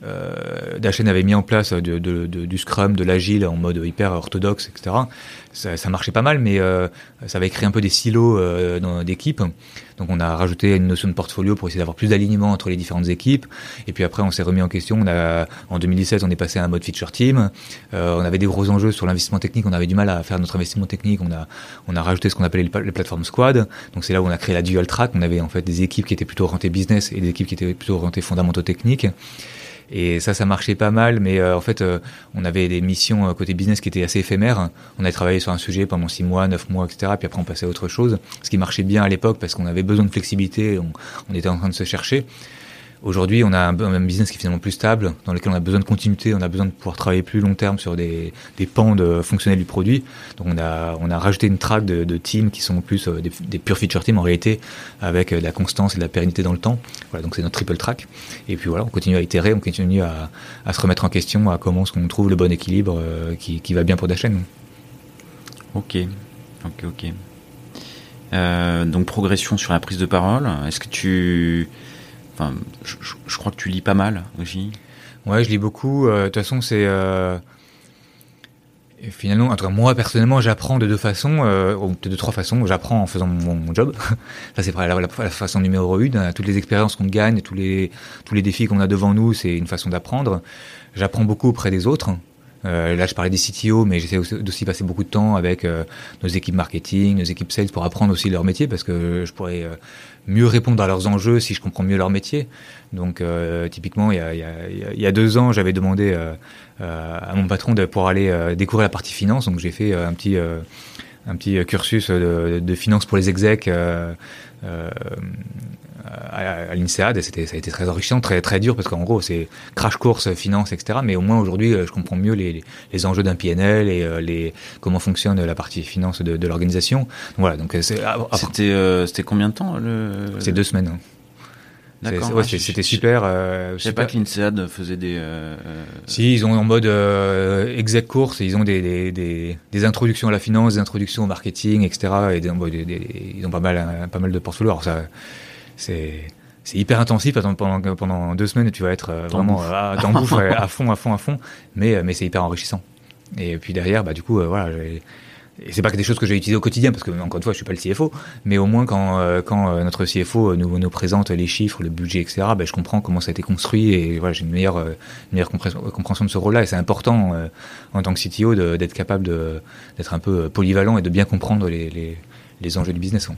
euh Dachen avait mis en place du Scrum, de l'agile en mode hyper orthodoxe, etc. Ça, ça marchait pas mal, mais ça avait créé un peu des silos d'équipes. Donc on a rajouté une notion de portfolio pour essayer d'avoir plus d'alignement entre les différentes équipes. Et puis après, on s'est remis en question. On a, en 2017, on est passé à un mode feature team. Euh, on avait des gros enjeux sur l'investissement technique. On avait du mal à faire notre investissement technique. On a, on a rajouté ce qu'on appelait les, plateformes squad. Donc c'est là où on a créé la dual track. On avait en fait des équipes qui étaient plutôt orientées business et des équipes qui étaient plutôt orientées fondamentaux techniques. Et ça, ça marchait pas mal, mais euh, en fait, euh, on avait des missions euh, côté business qui étaient assez éphémères. On avait travaillé sur un sujet pendant six mois, neuf mois, etc. Puis après, on passait à autre chose. Ce qui marchait bien à l'époque parce qu'on avait besoin de flexibilité, on, on était en train de se chercher. Aujourd'hui, on a un, business qui est finalement plus stable, dans lequel on a besoin de continuité, on a besoin de pouvoir travailler plus long terme sur des, des pans de fonctionnels du produit. Donc on a, on a rajouté une track de, teams qui sont plus euh, des, des pure feature teams en réalité, avec euh, de la constance et de la pérennité dans le temps. Voilà, donc c'est notre triple track. Et puis voilà, on continue à itérer, on continue à, à se remettre en question, à comment est-ce qu'on trouve le bon équilibre euh, qui, qui va bien pour la chaîne. Ok, ok, ok. Donc progression sur la prise de parole. Est-ce que tu Je, crois que tu lis pas mal aussi. Ouais, je lis beaucoup. Euh, de toute façon, c'est euh, finalement, en tout cas, moi personnellement, j'apprends de deux façons, euh, de trois façons. J'apprends en faisant mon, job. Ça, c'est la, la, façon numéro une. Toutes les expériences qu'on gagne, tous les tous les défis qu'on a devant nous, c'est une façon d'apprendre. J'apprends beaucoup auprès des autres. Euh, là, je parlais des CTO, mais j'essaie aussi passer beaucoup de temps avec euh, nos équipes marketing, nos équipes sales pour apprendre aussi leur métier parce que je pourrais euh, mieux répondre à leurs enjeux si je comprends mieux leur métier. Donc, typiquement, il y a, deux ans, j'avais demandé à mon patron de pouvoir aller découvrir la partie finance. Donc, j'ai fait un petit un petit cursus de, de finance pour les execs à, à l'INSEAD et c'était ça a été très enrichissant, très très dur parce qu'en gros c'est crash course finance etc. Mais au moins aujourd'hui euh, je comprends mieux les, les enjeux d'un PNL et euh, les comment fonctionne la partie finance de, de l'organisation. Voilà donc euh, c'était c'était combien de temps le C'est deux semaines. Hein. Ouais, c'était super. Euh, je sais pas que l'INSEAD faisait des. Euh, si, ils ont en mode euh, exec course, ils ont des, des, des, des, introductions à la finance, des introductions au marketing, etc. Et des, ils ont pas mal, pas mal de portfolios. Alors ça, c'est c'est hyper intensif pendant, pendant deux semaines tu vas être euh, vraiment euh, dans bouffe à fond à fond à fond. Mais euh, mais c'est hyper enrichissant. Et puis derrière bah du coup voilà et c'est pas que des choses que j'ai utilisées au quotidien parce que encore une fois je suis pas le CFO mais au moins quand quand notre CFO nous nous présente les chiffres le budget etc bah, je comprends comment ça a été construit et voilà j'ai une meilleure une meilleure compréhension de ce rôle là et c'est important en tant que CTO d'être capable d'être un peu polyvalent et de bien comprendre les les, les enjeux du business hein.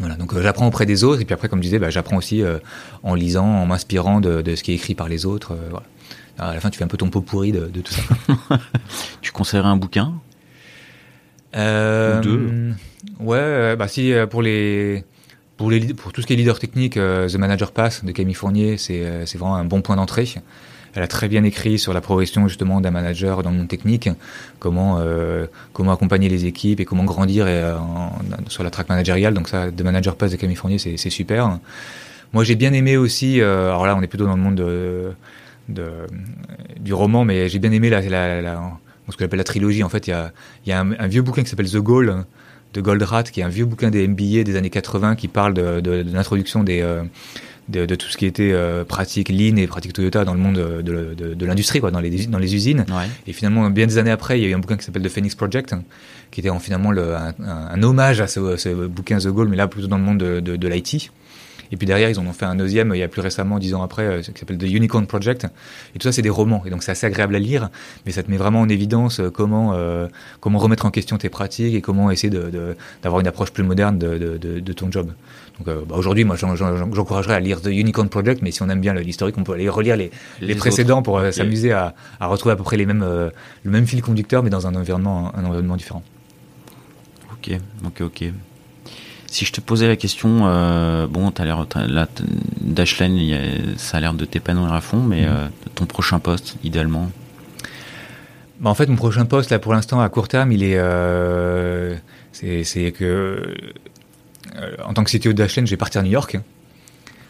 Voilà, donc euh, j'apprends auprès des autres, et puis après, comme je disais, bah, j'apprends aussi euh, en lisant, en m'inspirant de, de, ce qui est écrit par les autres. Euh, voilà. à la fin, tu fais un peu ton pot pourri de, de tout ça. tu conseillerais un bouquin? Ou deux Ouais, bah si pour les pour les pour tout ce qui est leader technique, The Manager Pass de Camille Fournier, c'est c'est vraiment un bon point d'entrée. Elle a très bien écrit sur la progression justement d'un manager dans le monde technique, comment euh, comment accompagner les équipes et comment grandir euh, sur la track managériale. Donc ça, de Manager Pass de Camille Fournier, c'est super. Moi, j'ai bien aimé aussi. Euh, alors là, on est plutôt dans le monde de, de du roman, mais j'ai bien aimé la, la, la, ce que j'appelle la trilogie. En fait, il y a, y a un, vieux bouquin qui s'appelle The Goal de Goldratt, qui est un vieux bouquin des MBA des années 80 qui parle de, de, de l'introduction des de, de, tout ce qui était euh, pratique Lean et pratique Toyota dans le monde de, de, de l'industrie, quoi, dans les, dans les usines. Ouais. Et finalement, bien des années après, il y a eu un bouquin qui s'appelle The Phoenix Project, qui était en, finalement le, un, un, hommage à ce, ce, bouquin The Goal, mais là plutôt dans le monde de, de, de l'IT. Et puis derrière, ils en ont fait un deuxième il y a plus récemment, dix ans après, euh, qui s'appelle The Unicorn Project. Et tout ça, c'est des romans. Et donc, c'est assez agréable à lire, mais ça te met vraiment en évidence euh, comment euh, comment remettre en question tes pratiques et comment essayer d'avoir une approche plus moderne de, de, de ton job. Donc euh, bah aujourd'hui, moi, j'encouragerais à lire The Unicorn Project, mais si on aime bien l'historique, on peut aller relire les, les, les précédents pour euh, s'amuser à, à, retrouver à peu près les mêmes, le même fil conducteur, mais dans un environnement, un environnement différent. Ok, ok, ok. Si je te posais la question, euh, bon, as l'air, là, Dashlane, ça a l'air de t'épanouir à fond, mais mm-hmm. euh, ton prochain poste, idéalement? Bah, En fait, mon prochain poste, là, pour l'instant, à court terme, il est. Euh, c'est que. Euh, en tant que CTO de Dashlane, je vais partir à New York.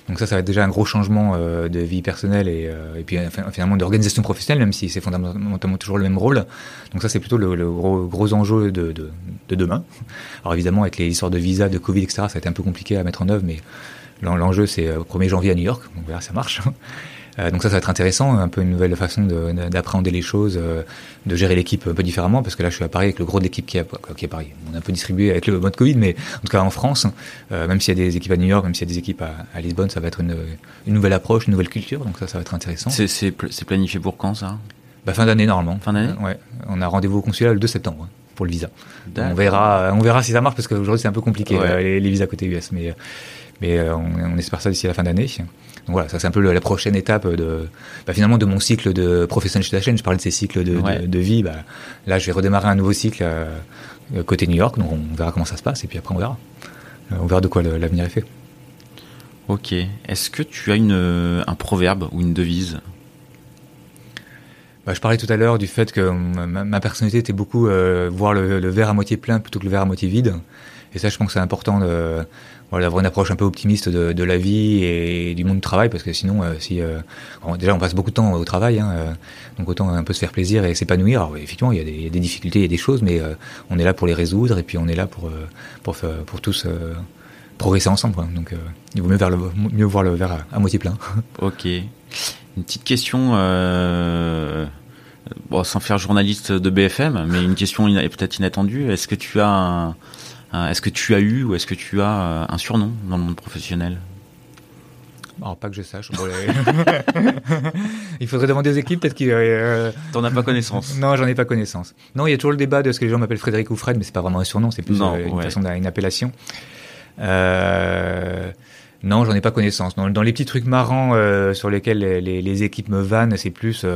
Donc ça, ça va être déjà un gros changement euh, de vie personnelle et, euh, puis finalement d'organisation professionnelle, même si c'est fondamentalement toujours le même rôle. Donc ça, c'est plutôt le, gros, gros enjeu de, de, de, demain. Alors évidemment, avec les histoires de visa, de Covid, etc., ça a été un peu compliqué à mettre en œuvre, mais l'enjeu, c'est 1er janvier à New York. Donc voilà, ça marche. Euh, donc ça, ça va être intéressant, un peu une nouvelle façon d'appréhender les choses, euh, de gérer l'équipe un peu différemment, parce que là, je suis à Paris avec le gros de l'équipe qui est, qui est à Paris. On est un peu distribué avec le mode Covid, mais en tout cas en France, euh, même s'il y a des équipes à New York, même s'il y a des équipes à, Lisbonne, ça va être une, une, nouvelle approche, une nouvelle culture, donc ça, ça va être intéressant. C'est planifié pour quand ça? Bah, Fin d'année normalement. Fin d'année? Ouais. On a rendez-vous au consulat le 2 septembre hein, pour le visa. On verra, on verra si ça marche, parce qu'aujourd'hui c'est un peu compliqué les, les, visas côté US, mais, mais on, on espère ça d'ici la fin d'année. Donc voilà, ça c'est un peu la prochaine étape de bah, finalement de mon cycle de professionnel chez la chaîne. Je parlais de ces cycles de, de, vie. Bah, là, je vais redémarrer un nouveau cycle euh, côté New York. Donc on verra comment ça se passe et puis après on verra. Euh, on verra de quoi l'avenir est fait. Ok. Est-ce que tu as une, un proverbe ou une devise? Je parlais tout à l'heure du fait que ma, personnalité était beaucoup euh, voir le, verre à moitié plein plutôt que le verre à moitié vide. Et ça, je pense que c'est important d'avoir une approche un peu optimiste de, la vie et du monde du travail, parce que sinon, euh, si euh, déjà on passe beaucoup de temps au travail, hein, euh, donc autant un peu se faire plaisir et s'épanouir. Alors effectivement, il y, a des, difficultés, il y a des choses, mais on est là pour les résoudre et puis on est là pour pour pour tous progresser ensemble. Donc il vaut mieux, mieux voir le verre à, moitié plein. Ok. Une petite question. Bon, sans faire journaliste de BFM, mais une question peut-être inattendue. Est-ce que tu as un, est-ce que tu as eu ou est-ce que tu as euh, un surnom dans le monde professionnel? Alors, pas que je sache. il faudrait demander aux équipes, peut-être qu'ils. Euh... T'en as pas connaissance Non, j'en ai pas connaissance. Non, il y a toujours le débat de ce que les gens m'appellent Frédéric ou Fred, mais c'est pas vraiment un surnom, c'est plus euh, une façon d'une appellation. Euh... Non, j'en ai pas connaissance. Dans, dans, les petits trucs marrants sur lesquels les, les, les, équipes me vannent, c'est plus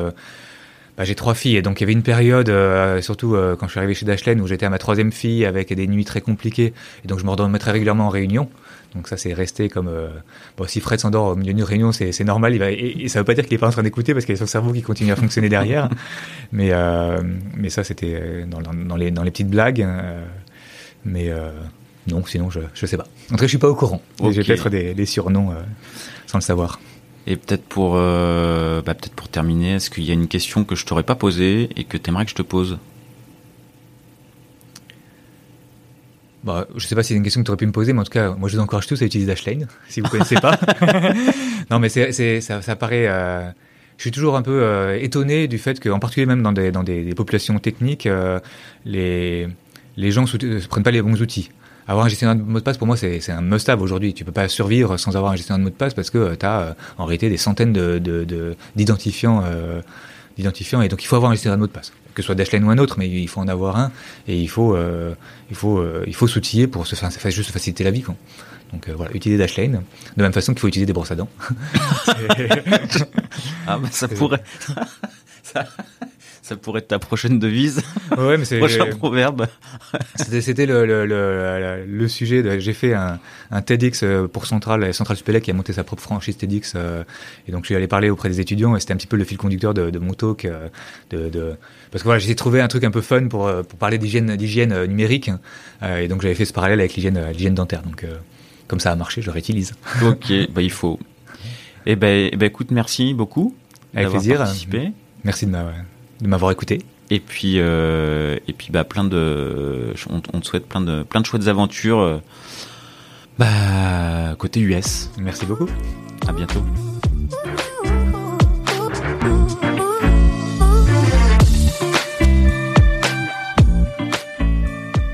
bah, j'ai trois filles et donc il y avait une période, euh, surtout euh, quand je suis arrivé chez Dashlane, où j'étais à ma troisième fille avec des nuits très compliquées et donc je me très régulièrement en réunion. Donc ça c'est resté comme euh, bon si Fred s'endort au milieu d'une réunion c'est c'est normal il va et, ça veut pas dire qu'il est pas en train d'écouter parce qu'il y a son cerveau qui continue à fonctionner derrière. Mais mais ça c'était dans, dans, les dans les petites blagues mais non sinon je je sais pas. En tout cas je suis pas au courant. J'ai peut-être des, des surnoms sans le savoir et peut-être pour, euh, bah peut-être pour terminer, est-ce qu'il y a une question que je t'aurais pas posée et que tu aimerais que je te pose? Bah, je sais pas si c'est une question que tu aurais pu me poser, mais en tout cas, moi je vous encourage tous à utiliser Dashlane, si vous connaissez pas. non, mais c'est, ça, ça paraît. Euh, je suis toujours un peu euh, étonné du fait qu'en particulier même dans des, dans des, des populations techniques, les, les gens ne prennent pas les bons outils avoir un gestionnaire de mot de passe, pour moi, c'est un must-have aujourd'hui. Tu peux pas survivre sans avoir un gestionnaire de mot de passe parce que euh, tu as euh, en réalité des centaines d'identifiants. De, de, euh, d'identifiants. Et donc il faut avoir un gestionnaire de mot de passe. Que ce soit Dashlane ou un autre mais il faut en avoir un. Et il faut euh, il faut euh, il faut s'outiller pour se faire juste faciliter la vie quoi. donc euh, voilà. Utiliser Dashlane de même façon qu'il faut utiliser des brosses à dents. Ah bah ça pourrait. ça ça pourrait être ta prochaine devise. Ouais, mais c'est prochain proverbe. C'était le, le, le, le, sujet. J'ai fait un, un TEDx euh, pour Central, Central Supélec qui a monté sa propre franchise TEDx. Euh, et donc je suis allé parler auprès des étudiants et c'était un petit peu le fil conducteur de, de mon talk. Euh, de, de, parce que voilà, j'ai trouvé un truc un peu fun pour, pour parler d'hygiène d'hygiène numérique. Et donc j'avais fait ce parallèle avec l'hygiène l'hygiène dentaire. Donc comme ça a marché, je le réutilise. Ok, bah il faut. Eh ben, eh ben écoute, merci beaucoup. Avec plaisir. Participé. Merci de m'avoir de m'avoir écouté. Et puis, euh, et puis bah, plein de, on, on, te souhaite plein de, plein de chouettes aventures euh, bah, côté US. Merci beaucoup. À bientôt.